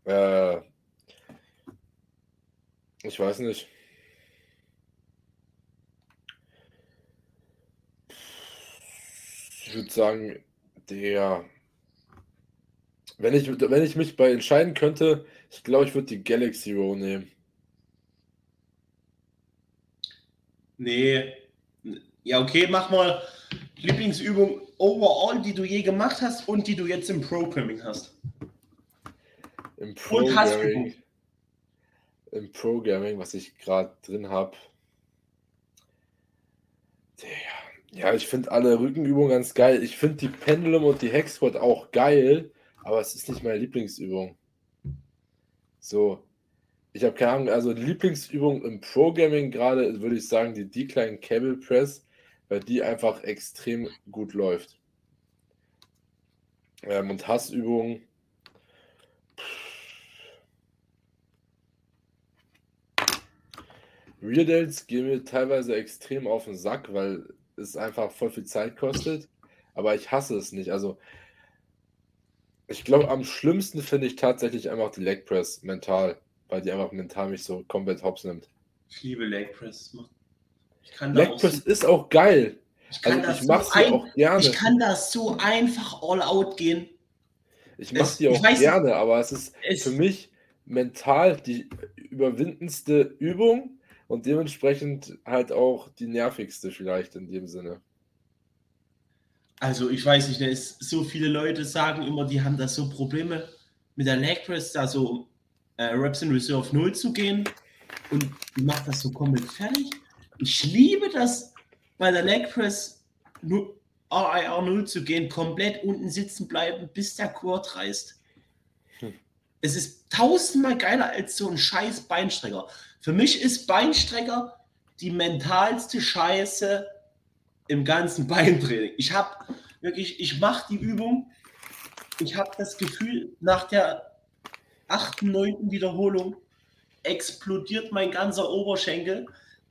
A: Äh, ich weiß nicht. Ich würde sagen, der. Wenn ich, wenn ich mich bei entscheiden könnte, ich glaube, ich würde die Galaxy Row nehmen.
B: Nee. Ja, okay, mach mal Lieblingsübung overall, die du je gemacht hast und die du jetzt im Programming hast.
A: Im. Programming, im Programming, was ich gerade drin habe. Ja, ich finde alle Rückenübungen ganz geil. Ich finde die Pendulum und die Hex Squat auch geil, aber es ist nicht meine Lieblingsübung. So, ich habe keine Ahnung, also Lieblingsübung im Programming gerade würde ich sagen, die Decline Cable Press, weil die einfach extrem gut läuft. Ähm, und Hassübungen. Reardales gehen mir teilweise extrem auf den Sack, weil es einfach voll viel Zeit kostet. Aber ich hasse es nicht. Also, ich glaube, am schlimmsten finde ich tatsächlich einfach die Leg Press mental, weil die einfach mental mich so komplett hops nimmt.
B: Ich liebe Leg Press. Da
A: Leg Press
B: so,
A: ist auch geil.
B: ich kann
A: Also, ich mache
B: so
A: sie
B: ein,
A: auch gerne.
B: ich kann das so einfach all out gehen.
A: Ich mache
B: es-
A: sie
B: ich
A: auch
B: weiß nicht,
A: gerne, aber es ist
B: es-
A: für mich mental die überwindendste Übung und dementsprechend halt auch die nervigste vielleicht in dem Sinne.
B: Also ich weiß nicht, ne, es, so viele Leute sagen immer, die haben da so Probleme mit der Leg Press, da so äh, Reps in Reserve 0 zu gehen und macht das so komplett fertig. Ich liebe das bei der Leg Press RIR 0 zu gehen, komplett unten sitzen bleiben, bis der Quad reißt.
A: Hm.
B: Es ist tausendmal geiler als so ein scheiß Beinstrecker. Für mich ist Beinstrecker die mentalste Scheiße im ganzen Beintraining. Ich habe wirklich, ich mache die Übung, ich habe das Gefühl, nach der achten, neunten Wiederholung explodiert mein ganzer Oberschenkel,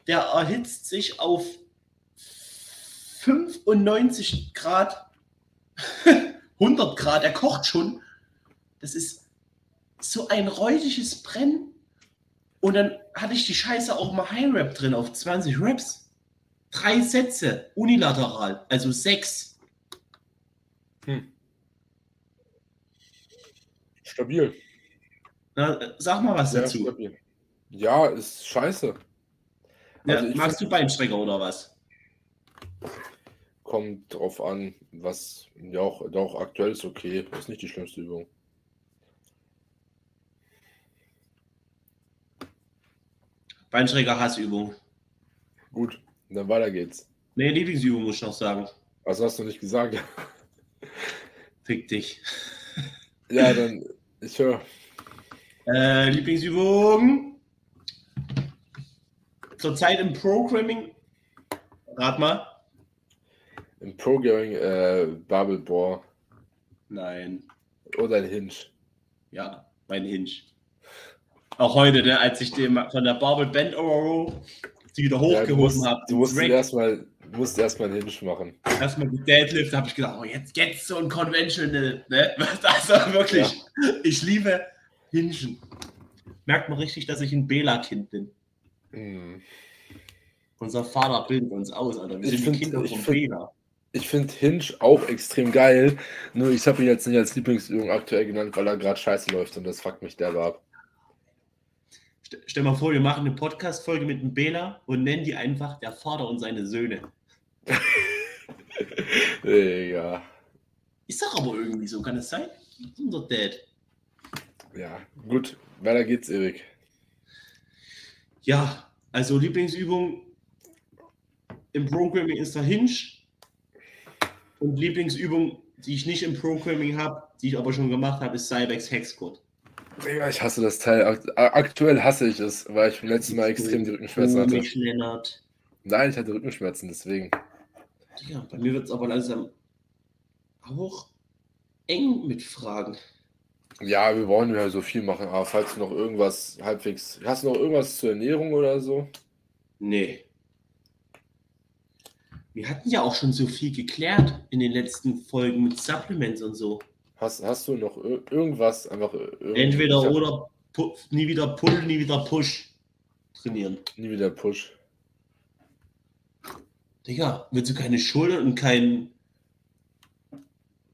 B: der erhitzt sich auf 95 Grad, 100 Grad, er kocht schon. Das ist so ein räudiges Brennen. Und dann hatte ich die Scheiße auch mal High Rap drin auf 20 Raps. Drei Sätze unilateral, also sechs.
A: Hm. Stabil.
B: Na, sag mal was dazu.
A: Ja, ist scheiße.
B: Ja,
A: Also ich
B: magst du Beinstrecker oder was?
A: Kommt drauf an, was ja auch, auch aktuell ist okay. Ist nicht die schlimmste Übung.
B: Beinstrecker Hassübung.
A: Gut, dann weiter geht's.
B: Nee, Lieblingsübung muss ich noch sagen.
A: Was hast du nicht gesagt?
B: Fick dich.
A: ja, dann, ich höre.
B: Äh, Lieblingsübung. Zurzeit im Programming. Rat mal.
A: Im Programming äh, Bubble Bore
B: Nein.
A: oder ein Hinge.
B: Ja, mein Hinge. Auch heute, ne, als ich den von der Barbel Band Overall die wieder
A: Ja,
B: hochgehoben
A: musst,
B: habe.
A: du musst erstmal musst erstmal einen Hinge machen.
B: erstmal die Deadlift, habe ich gedacht, oh, jetzt jetzt so ein Conventional, ne? Also wirklich, ich liebe Hingen. Merkt man richtig, dass ich ein Bela-Kind bin.
A: Hm.
B: Unser Vater bildet uns aus, Alter. Wir
A: Ich
B: sind die
A: find-
B: Kinder
A: ich
B: von Bela.
A: Ich finde Hinge auch extrem geil. Nur ich habe ihn jetzt nicht als Lieblingsübung aktuell genannt, weil er gerade scheiße läuft und das fuckt mich derbe ab.
B: St- Stell mal vor, wir machen eine Podcast-Folge mit dem Bela und nennen die einfach der Vater und seine Söhne.
A: ja.
B: Ist doch aber irgendwie so, kann es sein? Unser Dad.
A: Ja, gut. Weiter geht's, Erik.
B: Ja, also Lieblingsübung im Programming ist der Hinge. Und Lieblingsübung, die ich nicht im Programming habe, die ich aber schon gemacht habe, ist Cybex Hexcode.
A: Digga, ich hasse das Teil. Akt- Aktuell hasse ich es, weil ich beim letzten Mal extrem die Rückenschmerzen hatte.
B: Lennart.
A: Nein, ich hatte Rückenschmerzen, deswegen.
B: Ja, bei mir wird es aber langsam auch eng mit Fragen.
A: Ja, wir wollen ja so viel machen, aber falls du noch irgendwas halbwegs. Hast du noch irgendwas zur Ernährung oder so?
B: Nee. Wir hatten ja auch schon so viel geklärt in den letzten Folgen mit Supplements und so.
A: Hast, hast du noch ir irgendwas einfach. Irgend
B: Entweder oder pu nie wieder Pull, nie wieder Push trainieren.
A: Nie wieder Push.
B: Digga, willst du keine Schulter und kein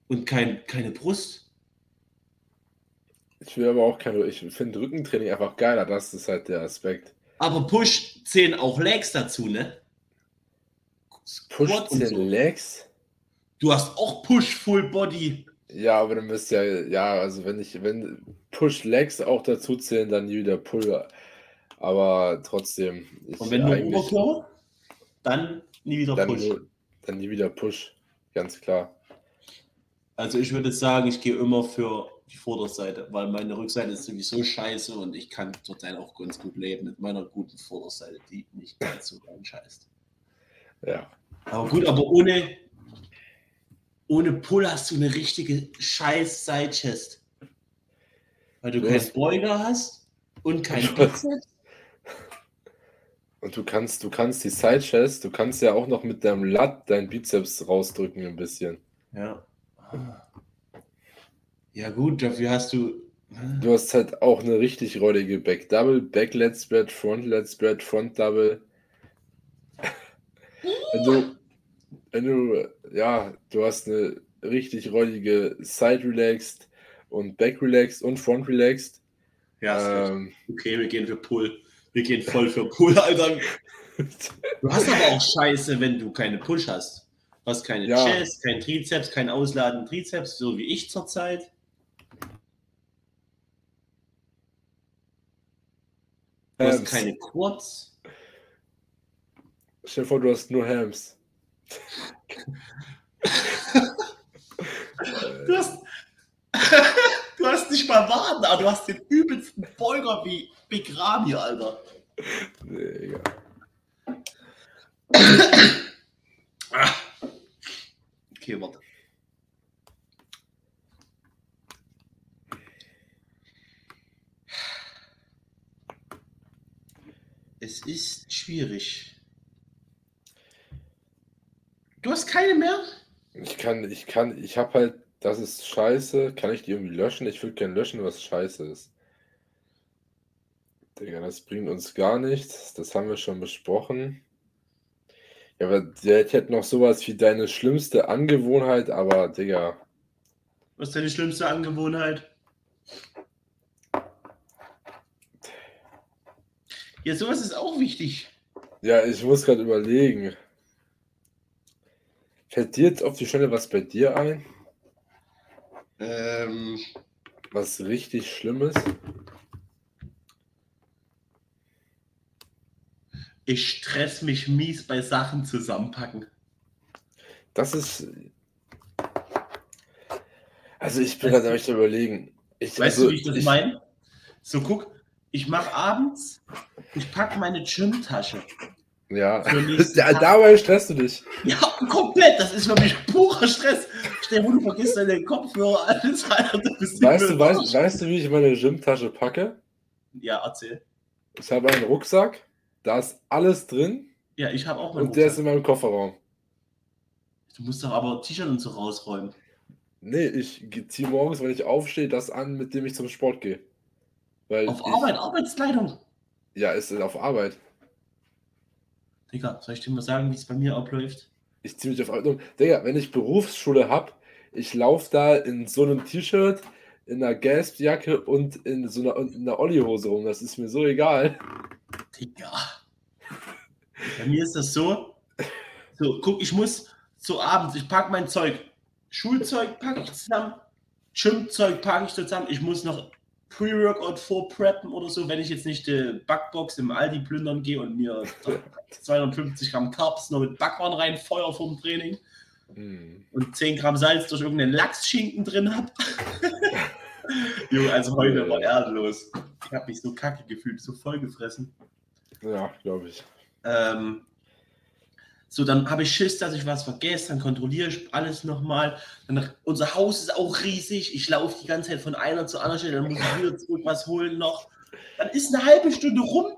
B: und kein, keine Brust?
A: Ich will aber auch keine. Ich finde Rückentraining einfach geiler, das ist halt der Aspekt.
B: Aber Push zählen auch Legs dazu, ne?
A: Push
B: Squat und
A: 10
B: so.
A: Legs?
B: Du hast auch Push Full Body.
A: Ja, aber dann müsst ja, ja, also wenn ich, wenn Push Legs auch dazu zählen, dann nie wieder Pull. Aber trotzdem.
B: Und wenn nur Oberkörper, dann nie wieder
A: dann,
B: Push.
A: nur- dann nie wieder Push. Ganz klar.
B: Also ich würde sagen, ich gehe immer für die Vorderseite, weil meine Rückseite ist sowieso scheiße und ich kann zurzeit auch ganz gut leben mit meiner guten Vorderseite, die nicht ganz so scheißt.
A: Ja.
B: Aber gut, aber ohne, ohne Pull hast du eine richtige scheiß Side-Chest. Weil du
A: Du
B: keinen Beuger hast und
A: hast-
B: Bizeps.
A: Und du kannst, du kannst die Side Chest, du kannst ja auch noch mit deinem Lat deinen Bizeps rausdrücken ein bisschen.
B: Ja. Ja gut, dafür hast du...
A: Du hast halt auch eine richtig räudige Back Double, Back Lat Spread, Front Lat Spread, Front Double. Wenn du, wenn du, ja, du hast eine richtig räudige Side Relaxed und Back Relaxed und Front Relaxed.
B: Ja.
A: Ähm,
B: okay, wir gehen für Pull. Wir gehen voll für Pull, Alter. Du hast aber auch Scheiße, wenn du keine Push hast. Du hast keine
A: Ja.
B: Chest, kein Trizeps, kein Ausladen Trizeps, so wie ich zurzeit. Du hast
A: Hams.
B: keine Quads.
A: Stell dir vor, du hast nur Hams.
B: Du hast, du hast nicht mal Waden, aber du hast den übelsten Beuger wie Big Ramy, Alter.
A: Nee, egal.
B: Okay, warte. Es ist schwierig. Du hast keine mehr?
A: Ich kann, ich kann, ich habe halt, das ist scheiße. Kann ich die irgendwie löschen? Ich würde gerne löschen, was scheiße ist. Digga, das bringt uns gar nichts. Das haben wir schon besprochen. Ja, aber der hätte noch sowas wie deine schlimmste Angewohnheit, aber Digga,
B: Was ist deine schlimmste Angewohnheit? Ja, sowas ist auch wichtig.
A: ja, ich muss gerade überlegen. Fällt dir jetzt auf die Stelle was bei dir ein?
B: Ähm,
A: Was richtig Schlimmes?
B: ich stress mich mies bei Sachen zusammenpacken.
A: Das ist. Also ich bin gerade echt am überlegen. Ich,
B: Weißt
A: also,
B: du, wie ich das meine? So, guck, ich mache abends, ich packe meine Gymtasche.
A: Ja,
B: Tag.
A: dabei stresst du dich.
B: Ja, komplett, das ist für mich purer Stress. Stell dir du vergisst deine Kopfhörer, alles, bist
A: Weißt du, weißt, weißt du, wie ich meine Gymtasche packe?
B: Ja, erzähl.
A: Ich habe einen Rucksack, da ist alles drin
B: Ja, ich habe auch meinen
A: und der ist
B: Rucksack.
A: in meinem Kofferraum.
B: Du musst doch aber T-Shirt und so rausräumen.
A: Nee, ich ziehe morgens, wenn ich aufstehe, das an, mit dem ich zum Sport gehe. Weil
B: Auf
A: ich,
B: Arbeit, Arbeitskleidung.
A: Ja, ist auf Arbeit.
B: Digga, soll ich dir mal sagen, wie es bei mir abläuft?
A: Ich ziehe mich auf Arbeit. Digga, wenn ich Berufsschule habe, ich laufe da in so einem T-Shirt, in einer Gasp-Jacke und in so einer, in einer Olli-Hose rum. Das ist mir so egal.
B: Digga. Bei mir ist das so. So, guck, ich muss so abends, ich packe mein Zeug. Schulzeug packe ich zusammen, Gymzeug packe ich zusammen. Ich muss noch Pre-Workout vorpreppen oder so, wenn ich jetzt nicht die Backbox im Aldi plündern gehe und mir 250 Gramm Carbs noch mit Backwaren reinfeuer vom Training
A: Hm.
B: und 10 Gramm Salz durch irgendeinen Lachsschinken drin habe. Junge, also heute war ehrenlos. Ich habe mich so kacke gefühlt, so voll gefressen.
A: Ja, glaube ich.
B: Ähm, so, dann habe ich Schiss, dass ich was vergesse, dann kontrolliere ich alles nochmal. Dann, unser Haus ist auch riesig. Ich laufe die ganze Zeit von einer zu anderen Stelle, dann muss ich wieder zurück was holen noch. Dann ist eine halbe Stunde rum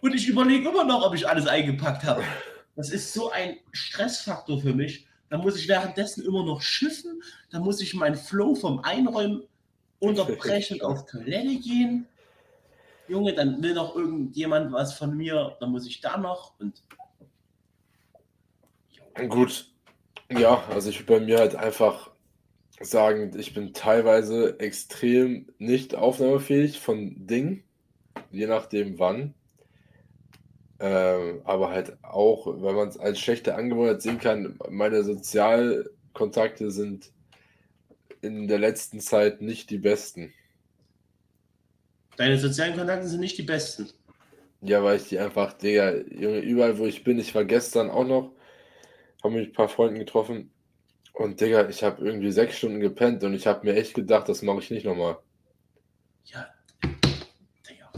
B: und ich überlege immer noch, ob ich alles eingepackt habe. Das ist so ein Stressfaktor für mich. Da muss ich währenddessen immer noch schiffen. Da muss ich meinen Flow vom Einräumen unterbrechen und auf Toilette gehen. Junge, dann will noch irgendjemand was von mir, dann muss ich da noch und.
A: Gut. Ja, also ich würde bei mir halt einfach sagen, ich bin teilweise extrem nicht aufnahmefähig von Dingen, je nachdem wann. Ähm, aber halt auch, wenn man es als schlechte Angewohnheit sehen kann, meine Sozialkontakte sind in der letzten Zeit nicht die besten.
B: Deine sozialen Kontakte sind nicht die besten.
A: Ja, weil ich die einfach, Digga, Junge, überall wo ich bin, ich war gestern auch noch, habe mich mit ein paar Freunden getroffen und Digga, ich habe irgendwie sechs Stunden gepennt und ich habe mir echt gedacht, das mache ich nicht nochmal.
B: Ja, Digga.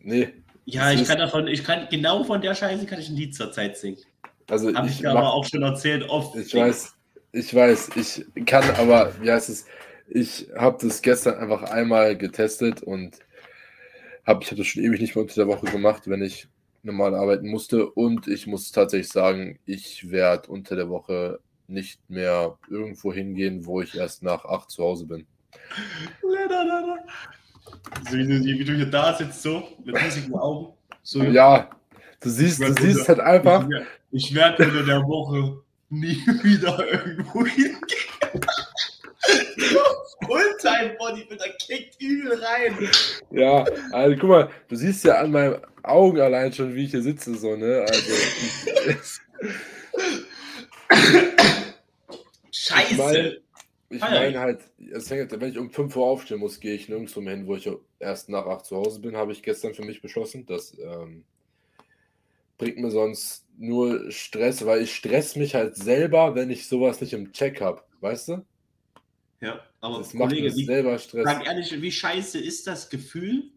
A: Nee.
B: Ja, ich kann davon, ich kann, genau von der Scheiße kann ich ein Lied zur Zeit singen.
A: Also
B: Habe ich, ich aber auch schon erzählt, oft.
A: Ich weiß, ich weiß, ich kann aber, wie heißt es, ich habe das gestern einfach einmal getestet und hab, ich habe das schon ewig nicht mehr unter der Woche gemacht, wenn ich normal arbeiten musste. Und ich muss tatsächlich sagen, ich werde unter der Woche nicht mehr irgendwo hingehen, wo ich erst nach acht zu Hause bin.
B: So wie du, wie du hier da sitzt, so mit riesigen Augen. So,
A: ja, du siehst, du siehst unter, halt einfach.
B: Ich werde werd unter der Woche nie wieder irgendwo hingehen. Fulltime-Bodybuilder kickt übel rein.
A: Ja, also guck mal, du siehst ja an meinen Augen allein schon, wie ich hier sitze, so, ne? Also.
B: Scheiße.
A: Ich meine ich mein halt, es hängt, wenn ich um 5 Uhr aufstehen muss, gehe ich nirgendwo mehr hin, wo ich erst nach 8 zu Hause bin, habe ich gestern für mich beschlossen. Das ähm, bringt mir sonst nur Stress, weil ich stress mich halt selber, wenn ich sowas nicht im Check habe. Weißt du?
B: Ja, aber
A: das macht Kollege, mir selber Stress.
B: Sag ehrlich, wie scheiße ist das Gefühl,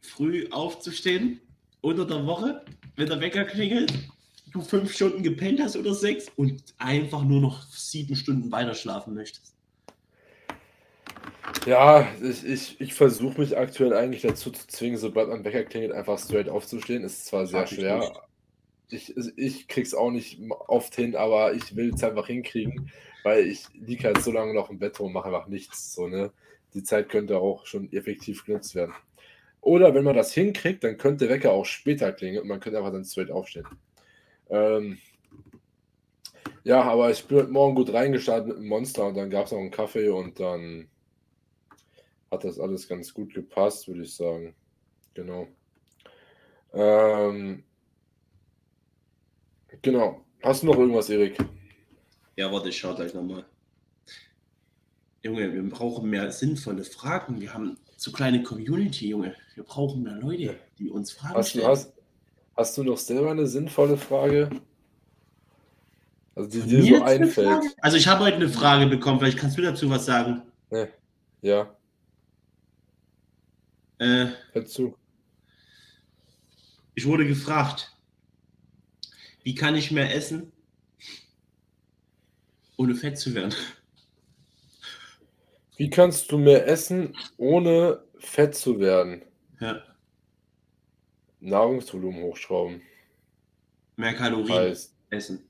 B: früh aufzustehen unter der Woche, wenn der Wecker klingelt, du fünf Stunden gepennt hast oder sechs und einfach nur noch sieben Stunden weiter schlafen möchtest?
A: Ja, ich, ich, ich versuche mich aktuell eigentlich dazu zu zwingen, sobald mein Wecker klingelt, einfach straight aufzustehen. Ist zwar sehr schwer, ich, ich krieg's auch nicht oft hin, aber ich will es einfach hinkriegen, weil ich liege halt so lange noch im Bett und mache einfach nichts. So, ne? Die Zeit könnte auch schon effektiv genutzt werden. Oder wenn man das hinkriegt, dann könnte der Wecker auch später klingen und man könnte einfach dann straight aufstehen. Ähm, ja, aber ich bin heute Morgen gut reingestartet mit dem Monster und dann gab es noch einen Kaffee und dann hat das alles ganz gut gepasst, würde ich sagen. Genau. Ähm, Genau. Hast du noch irgendwas, Erik?
B: Ja, warte, ich schau gleich nochmal. Junge, wir brauchen mehr sinnvolle Fragen. Wir haben zu kleine Community, Junge. Wir brauchen mehr Leute, die uns Fragen
A: hast stellen. Du, hast, hast du noch selber eine sinnvolle Frage? Also die dir so einfällt.
B: Also ich habe heute eine Frage bekommen, vielleicht kannst du dazu was sagen.
A: Nee. Ja.
B: Äh,
A: Hör zu.
B: Ich wurde gefragt, wie kann ich mehr essen, ohne fett zu werden?
A: Wie kannst du mehr essen, ohne fett zu werden?
B: Ja.
A: Nahrungsvolumen hochschrauben.
B: Mehr Kalorien heißt, essen.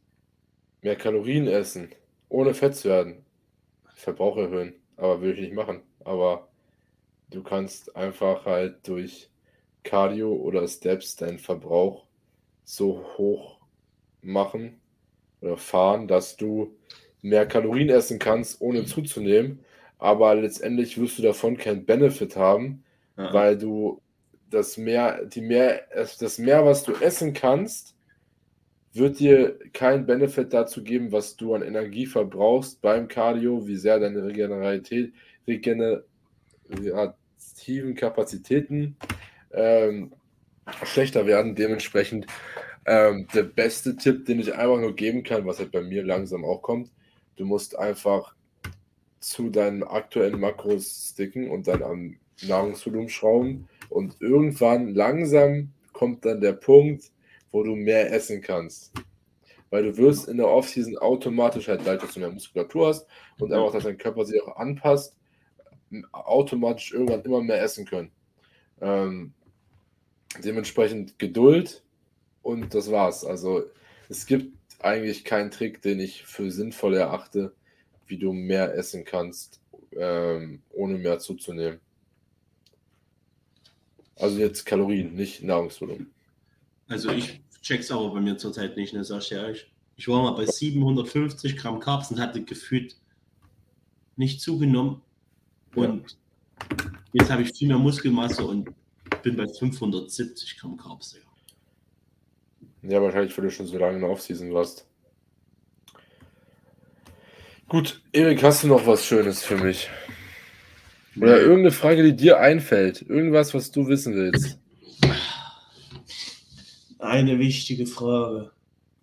A: Mehr Kalorien essen, ohne fett zu werden. Verbrauch erhöhen. Aber will ich nicht machen. Aber du kannst einfach halt durch Cardio oder Steps deinen Verbrauch so hoch machen oder fahren, dass du mehr Kalorien essen kannst, ohne zuzunehmen. Aber letztendlich wirst du davon keinen Benefit haben, ja. weil du das mehr, die mehr, das mehr, was du essen kannst, wird dir keinen Benefit dazu geben, was du an Energie verbrauchst beim Cardio, wie sehr deine Regeneratät, regenerativen Kapazitäten ähm, schlechter werden. Dementsprechend ähm, der beste Tipp, den ich einfach nur geben kann, was halt bei mir langsam auch kommt, du musst einfach zu deinen aktuellen Makros sticken und dann am Nahrungsvolumen schrauben und irgendwann langsam kommt dann der Punkt, wo du mehr essen kannst. Weil du wirst in der Offseason automatisch halt, dadurch, dass du mehr Muskulatur hast und einfach, dass dein Körper sich auch anpasst, automatisch irgendwann immer mehr essen können. Ähm, dementsprechend Geduld und das war's. Also es gibt eigentlich keinen Trick, den ich für sinnvoll erachte, wie du mehr essen kannst, ähm, ohne mehr zuzunehmen. Also jetzt Kalorien, nicht Nahrungsvolumen.
B: Also ich check's aber bei mir zurzeit nicht, ne, sag ich ehrlich. Ich war mal bei 750 Gramm Carbs und hatte gefühlt nicht zugenommen. Und ja. jetzt habe ich viel mehr Muskelmasse und bin bei 570 Gramm Carbs.
A: Ja, ja wahrscheinlich, weil du schon so lange in Offseason warst. Gut, Erik, hast du noch was Schönes für mich? Oder nee. irgendeine Frage, die dir einfällt? Irgendwas, was du wissen willst?
B: Eine wichtige Frage.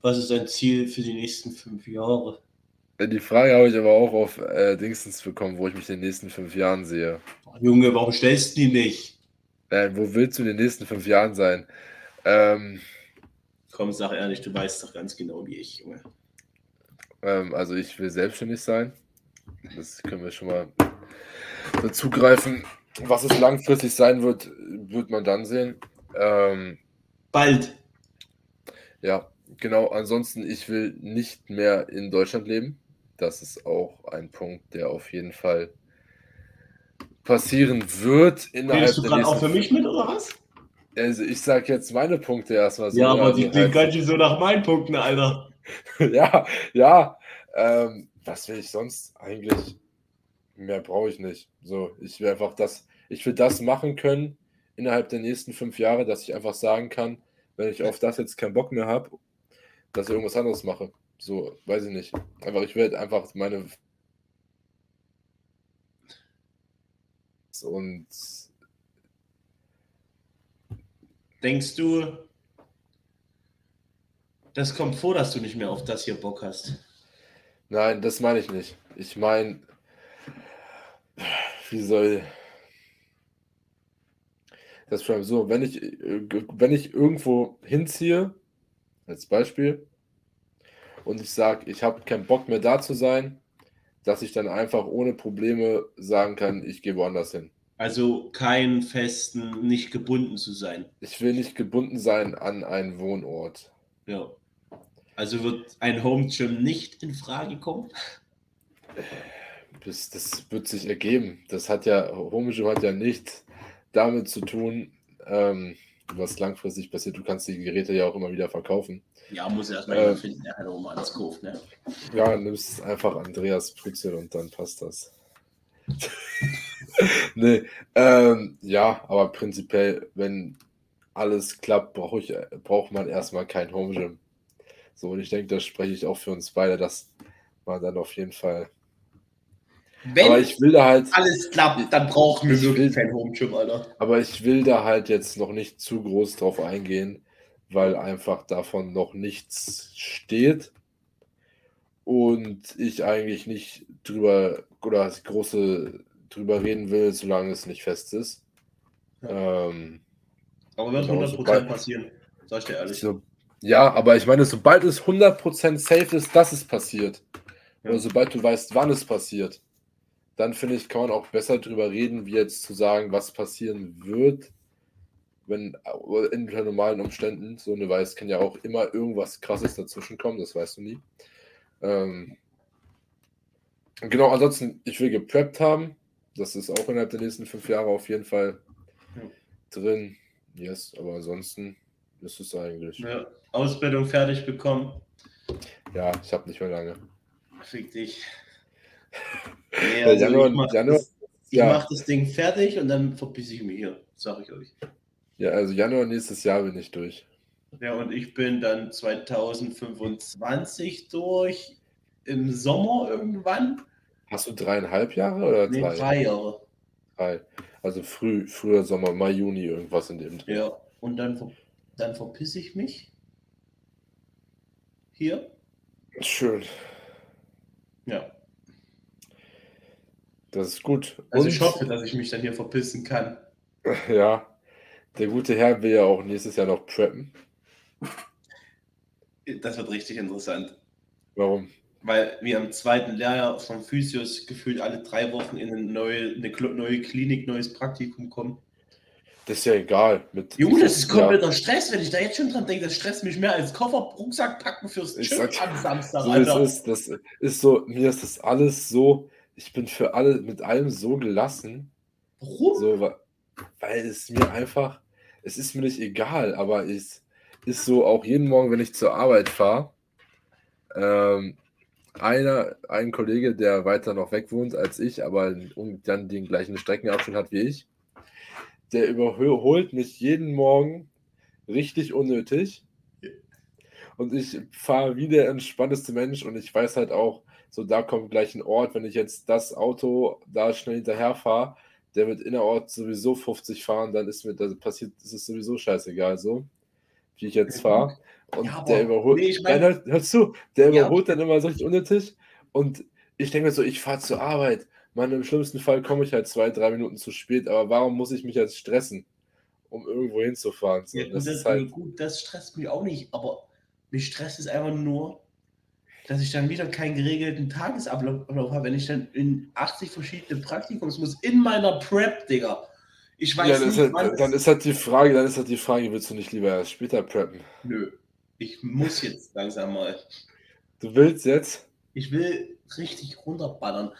B: Was ist dein Ziel für die nächsten fünf Jahre?
A: Die Frage habe ich aber auch auf äh, Dingsens bekommen, wo ich mich in den nächsten fünf Jahren sehe.
B: Junge, warum stellst du die nicht?
A: Äh, wo willst du in den nächsten fünf Jahren sein? Ähm,
B: Komm, sag ehrlich, du weißt doch ganz genau wie ich, Junge.
A: Ähm, also ich will selbstständig sein. Das können wir schon mal dazugreifen. Was es langfristig sein wird, wird man dann sehen. Ähm,
B: Bald.
A: Ja, genau. Ansonsten, ich will nicht mehr in Deutschland leben. Das ist auch ein Punkt, der auf jeden Fall passieren wird.
B: Redest du gerade auch für mich mit, oder was?
A: Also ich sage jetzt meine Punkte erstmal
B: so. Ja, aber also die klingen ganz schön so nach meinen Punkten, Alter.
A: ja, ja. Ähm, was will ich sonst eigentlich? Mehr brauche ich nicht. So, ich will einfach das, ich will das machen können innerhalb der nächsten fünf Jahre, dass ich einfach sagen kann, wenn ich auf das jetzt keinen Bock mehr habe, dass ich irgendwas anderes mache. So, weiß ich nicht. Einfach, ich werde einfach meine und
B: denkst du, das kommt vor, dass du nicht mehr auf das hier Bock hast?
A: Nein, das meine ich nicht. Ich meine, wie soll das schon so, wenn ich, wenn ich irgendwo hinziehe, als Beispiel, und ich sage, ich habe keinen Bock mehr da zu sein, dass ich dann einfach ohne Probleme sagen kann, ich gehe woanders hin.
B: Also keinen festen, nicht gebunden zu sein.
A: Ich will nicht gebunden sein an einen Wohnort.
B: Ja. Also wird ein Home Gym nicht in Frage kommen?
A: Das, das wird sich ergeben. Das hat ja, Home Gym hat ja nichts damit zu tun, ähm, was langfristig passiert. Du kannst die Geräte ja auch immer wieder verkaufen.
B: Ja, muss erstmal äh, finden, der auch mal alles kauft, ne?
A: Ja, nimmst einfach Andreas Brützel und dann passt das. nee, ähm, ja, aber prinzipiell, wenn alles klappt, brauch ich, braucht man erstmal kein Home Gym. So, und ich denke, das spreche ich auch für uns beide, dass man dann auf jeden Fall.
B: Wenn
A: aber ich will da halt.
B: Alles klappt, dann brauchen wir wirklich kein Home Gym, Alter.
A: Aber ich will da halt jetzt noch nicht zu groß drauf eingehen, weil einfach davon noch nichts steht und ich eigentlich nicht drüber oder große drüber reden will, solange es nicht fest ist. Ja. Ähm,
B: aber wird 100% sobald, passieren, sag ich dir ehrlich. So,
A: ja, aber ich meine, sobald es 100% safe ist, dass es passiert, ja. oder sobald du weißt, wann es passiert, dann finde ich, kann man auch besser drüber reden, wie jetzt zu sagen, was passieren wird, wenn in normalen Umständen, so eine Weiß kann ja auch immer irgendwas krasses dazwischen kommen, das weißt du nie. Ähm, genau, ansonsten, ich will gepreppt haben. Das ist auch innerhalb der nächsten fünf Jahre auf jeden Fall drin. Yes, aber ansonsten ist es eigentlich.
B: Ja, Ausbildung fertig bekommen.
A: Ja, ich habe nicht mehr lange.
B: Fick dich. Nee, also Januar, ich mache das, ja. mach das, Ding fertig und dann verpisse ich mich hier, sage ich euch.
A: Ja, also Januar nächstes Jahr bin ich durch.
B: Ja, und ich bin dann 2025 durch, im Sommer irgendwann.
A: Hast du dreieinhalb Jahre oder
B: nee, drei? drei Jahre.
A: Drei. Also früh, früher Sommer, Mai, Juni, irgendwas in dem
B: Dreh. Ja, und dann, dann verpisse ich mich. Hier.
A: Schön.
B: Ja.
A: Das ist gut.
B: Also und, ich hoffe, dass ich mich dann hier verpissen kann.
A: Ja. Der gute Herr will ja auch nächstes Jahr noch preppen.
B: Das wird richtig interessant.
A: Warum?
B: Weil wir im zweiten Lehrjahr von Physios gefühlt alle drei Wochen in eine neue, eine neue Klinik, neues Praktikum kommen.
A: Das ist ja egal. Mit
B: Junge, das ist kompletter. Stress, wenn ich da jetzt schon dran denke, das stresst mich mehr als Koffer, Rucksack packen fürs
A: Gym am Samstag, so Alter. Ist, das ist so, mir ist das alles so, ich bin für alle, mit allem so gelassen. Warum? So, weil es mir einfach, es ist mir nicht egal, aber es ist so auch jeden Morgen, wenn ich zur Arbeit fahre, ähm, einer, ein Kollege, der weiter noch weg wohnt als ich, aber dann den gleichen Streckenabschnitt hat wie ich, der überholt mich jeden Morgen richtig unnötig. Und ich fahre wie der entspannteste Mensch und ich weiß halt auch, so da kommt gleich ein Ort, wenn ich jetzt das Auto da schnell hinterher fahre, der wird innerorts sowieso 50 fahren, dann ist mir das passiert, ist es sowieso scheißegal, so wie ich jetzt fahre. Und ja, der überholt. Nee, ich mein, Nein, hör, zu, der ja, überholt dann immer so richtig unnötig. Und ich denke mir so, ich fahre zur Arbeit. Man, im schlimmsten Fall komme ich halt zwei, drei Minuten zu spät, aber warum muss ich mich jetzt stressen, um irgendwo hinzufahren? So,
B: ja, das, das, ist halt... gut, das stresst mich auch nicht, aber mich stresst es einfach nur, dass ich dann wieder keinen geregelten Tagesablauf habe, wenn ich dann in 80 verschiedene Praktikums muss, in meiner Prep, Digga. Ich weiß
A: ja, nicht, halt, dann, dann ist halt die Frage, dann ist halt die Frage, willst du nicht lieber erst später preppen?
B: Nö. Ich muss jetzt langsam mal.
A: Du willst jetzt?
B: Ich will richtig runterballern.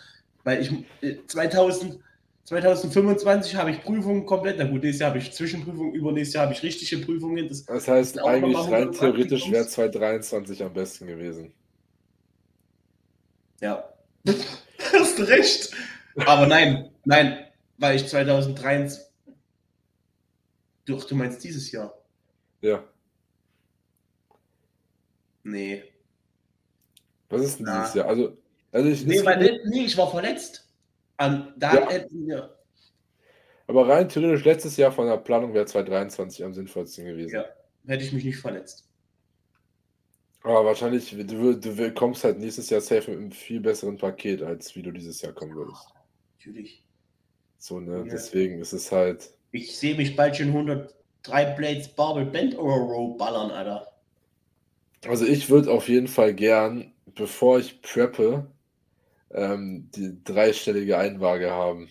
B: Weil ich 2000, äh, 2025 habe ich Prüfungen komplett. Na gut, nächstes Jahr habe ich Zwischenprüfungen, übernächstes Jahr habe ich richtige Prüfungen.
A: Das, das heißt, eigentlich rein theoretisch wäre 2023 am besten gewesen.
B: Ja. Hast recht. Aber nein, nein, weil ich 2023. Doch, du meinst dieses Jahr?
A: Ja.
B: Nee.
A: Was ist denn Na. dieses Jahr? Also, also ich,
B: nee, weil, nee, ich war verletzt. Um, da ja. hätten wir.
A: Aber rein theoretisch letztes Jahr von der Planung wäre 2023 am sinnvollsten gewesen. Ja,
B: hätte ich mich nicht verletzt.
A: Aber wahrscheinlich, du, du kommst halt nächstes Jahr safe mit einem viel besseren Paket, als wie du dieses Jahr kommen würdest.
B: Natürlich.
A: So, ne? Ja. Deswegen ist es halt.
B: Ich sehe mich bald schon 103 Blades Barbel Band Row ballern, Alter.
A: Also ich würde auf jeden Fall gern, bevor ich preppe, ähm, die dreistellige Einwaage haben.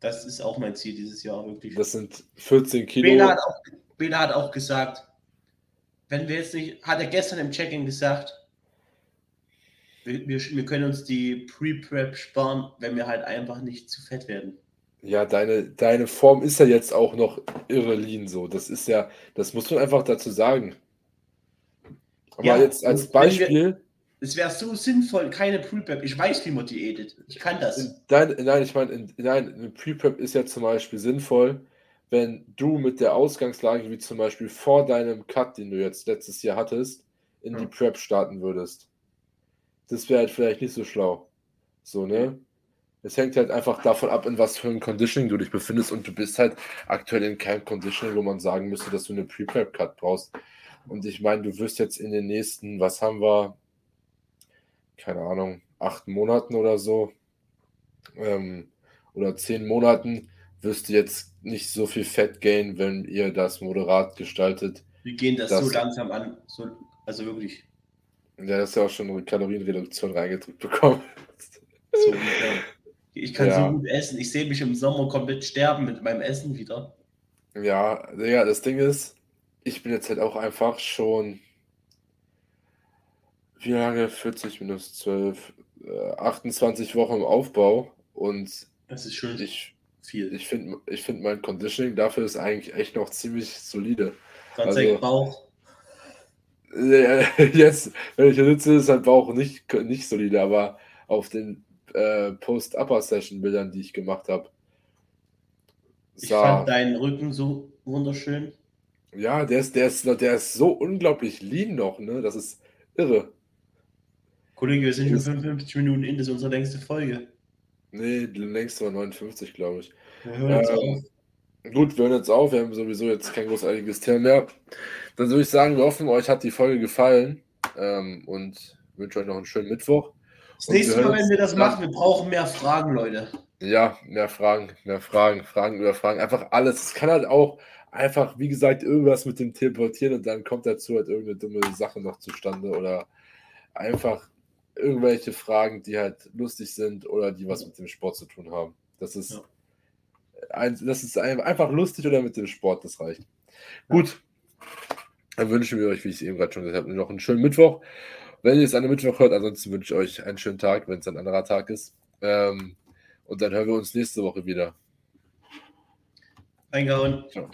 B: Das ist auch mein Ziel dieses Jahr, wirklich.
A: Das sind 14 Kilo.
B: Bela hat auch, Bela hat auch gesagt, wenn wir jetzt nicht, hat er gestern im Check-in gesagt, wir, wir, wir können uns die Pre-Prep sparen, wenn wir halt einfach nicht zu fett werden.
A: Ja, deine, deine Form ist ja jetzt auch noch irre lean so. Das ist ja, das muss man einfach dazu sagen. Aber ja, jetzt als Beispiel.
B: es wäre so sinnvoll, keine Pre-Prep. Ich weiß, wie man diätet. Ich kann das.
A: Dein, nein, ich meine, nein, eine Pre-Prep ist ja zum Beispiel sinnvoll, wenn du mit der Ausgangslage, wie zum Beispiel vor deinem Cut, den du jetzt letztes Jahr hattest, in ja. die Prep starten würdest. Das wäre halt vielleicht nicht so schlau. So, ne? Es hängt halt einfach davon ab, in was für ein Conditioning du dich befindest und du bist halt aktuell in keinem Conditioning, wo man sagen müsste, dass du eine Pre-Prep-Cut brauchst. Und ich meine, du wirst jetzt in den nächsten, was haben wir, keine Ahnung, acht Monaten oder so, ähm, oder zehn Monaten, wirst du jetzt nicht so viel Fett gehen, wenn ihr das moderat gestaltet.
B: Wir gehen das so langsam an, so, also wirklich.
A: Ja, das ist ja auch schon eine Kalorienreduktion reingedrückt bekommen.
B: So, ich kann ja. so gut essen. Ich sehe mich im Sommer komplett sterben mit meinem Essen wieder.
A: Ja, ja, das Ding ist, ich bin jetzt halt auch einfach schon, wie lange? 40 minus 12, äh, 28 Wochen im Aufbau und
B: das ist schön
A: ich, viel. Ich finde ich find mein Conditioning dafür ist eigentlich echt noch ziemlich solide.
B: Sei also, Bauch.
A: Jetzt, wenn ich hier sitze, ist halt Bauch nicht, nicht solide, aber auf den äh, Post-Upper-Session-Bildern, die ich gemacht habe.
B: Ich fand deinen Rücken so wunderschön.
A: Ja, der ist, der ist, der ist so unglaublich lean noch, ne? Das ist irre.
B: Kollege, wir sind schon 55 Minuten in, das ist unsere längste Folge.
A: Nee, die längste war 59, glaube ich. Wir ähm, gut, wir hören jetzt auf. Wir haben sowieso jetzt kein großartiges Thema mehr. Dann würde ich sagen, wir hoffen, euch hat die Folge gefallen ähm, und wünsche euch noch einen schönen Mittwoch.
B: Das nächste Mal, wenn wir das machen, wir brauchen mehr Fragen, Leute.
A: Ja, mehr Fragen, mehr Fragen, Fragen über Fragen. Einfach alles. Es kann halt auch einfach, wie gesagt, irgendwas mit dem Teleportieren und dann kommt dazu halt irgendeine dumme Sache noch zustande oder einfach irgendwelche Fragen, die halt lustig sind oder die was mit dem Sport zu tun haben. Das ist, ja. das ist einfach lustig oder mit dem Sport, das reicht. Gut, dann wünschen wir euch, wie ich es eben gerade schon gesagt habe, noch einen schönen Mittwoch. Wenn ihr es an einem Mittwoch hört, ansonsten wünsche ich euch einen schönen Tag, wenn es ein anderer Tag ist. Ähm, und dann hören wir uns nächste Woche wieder.
B: Eingehauen. Ciao.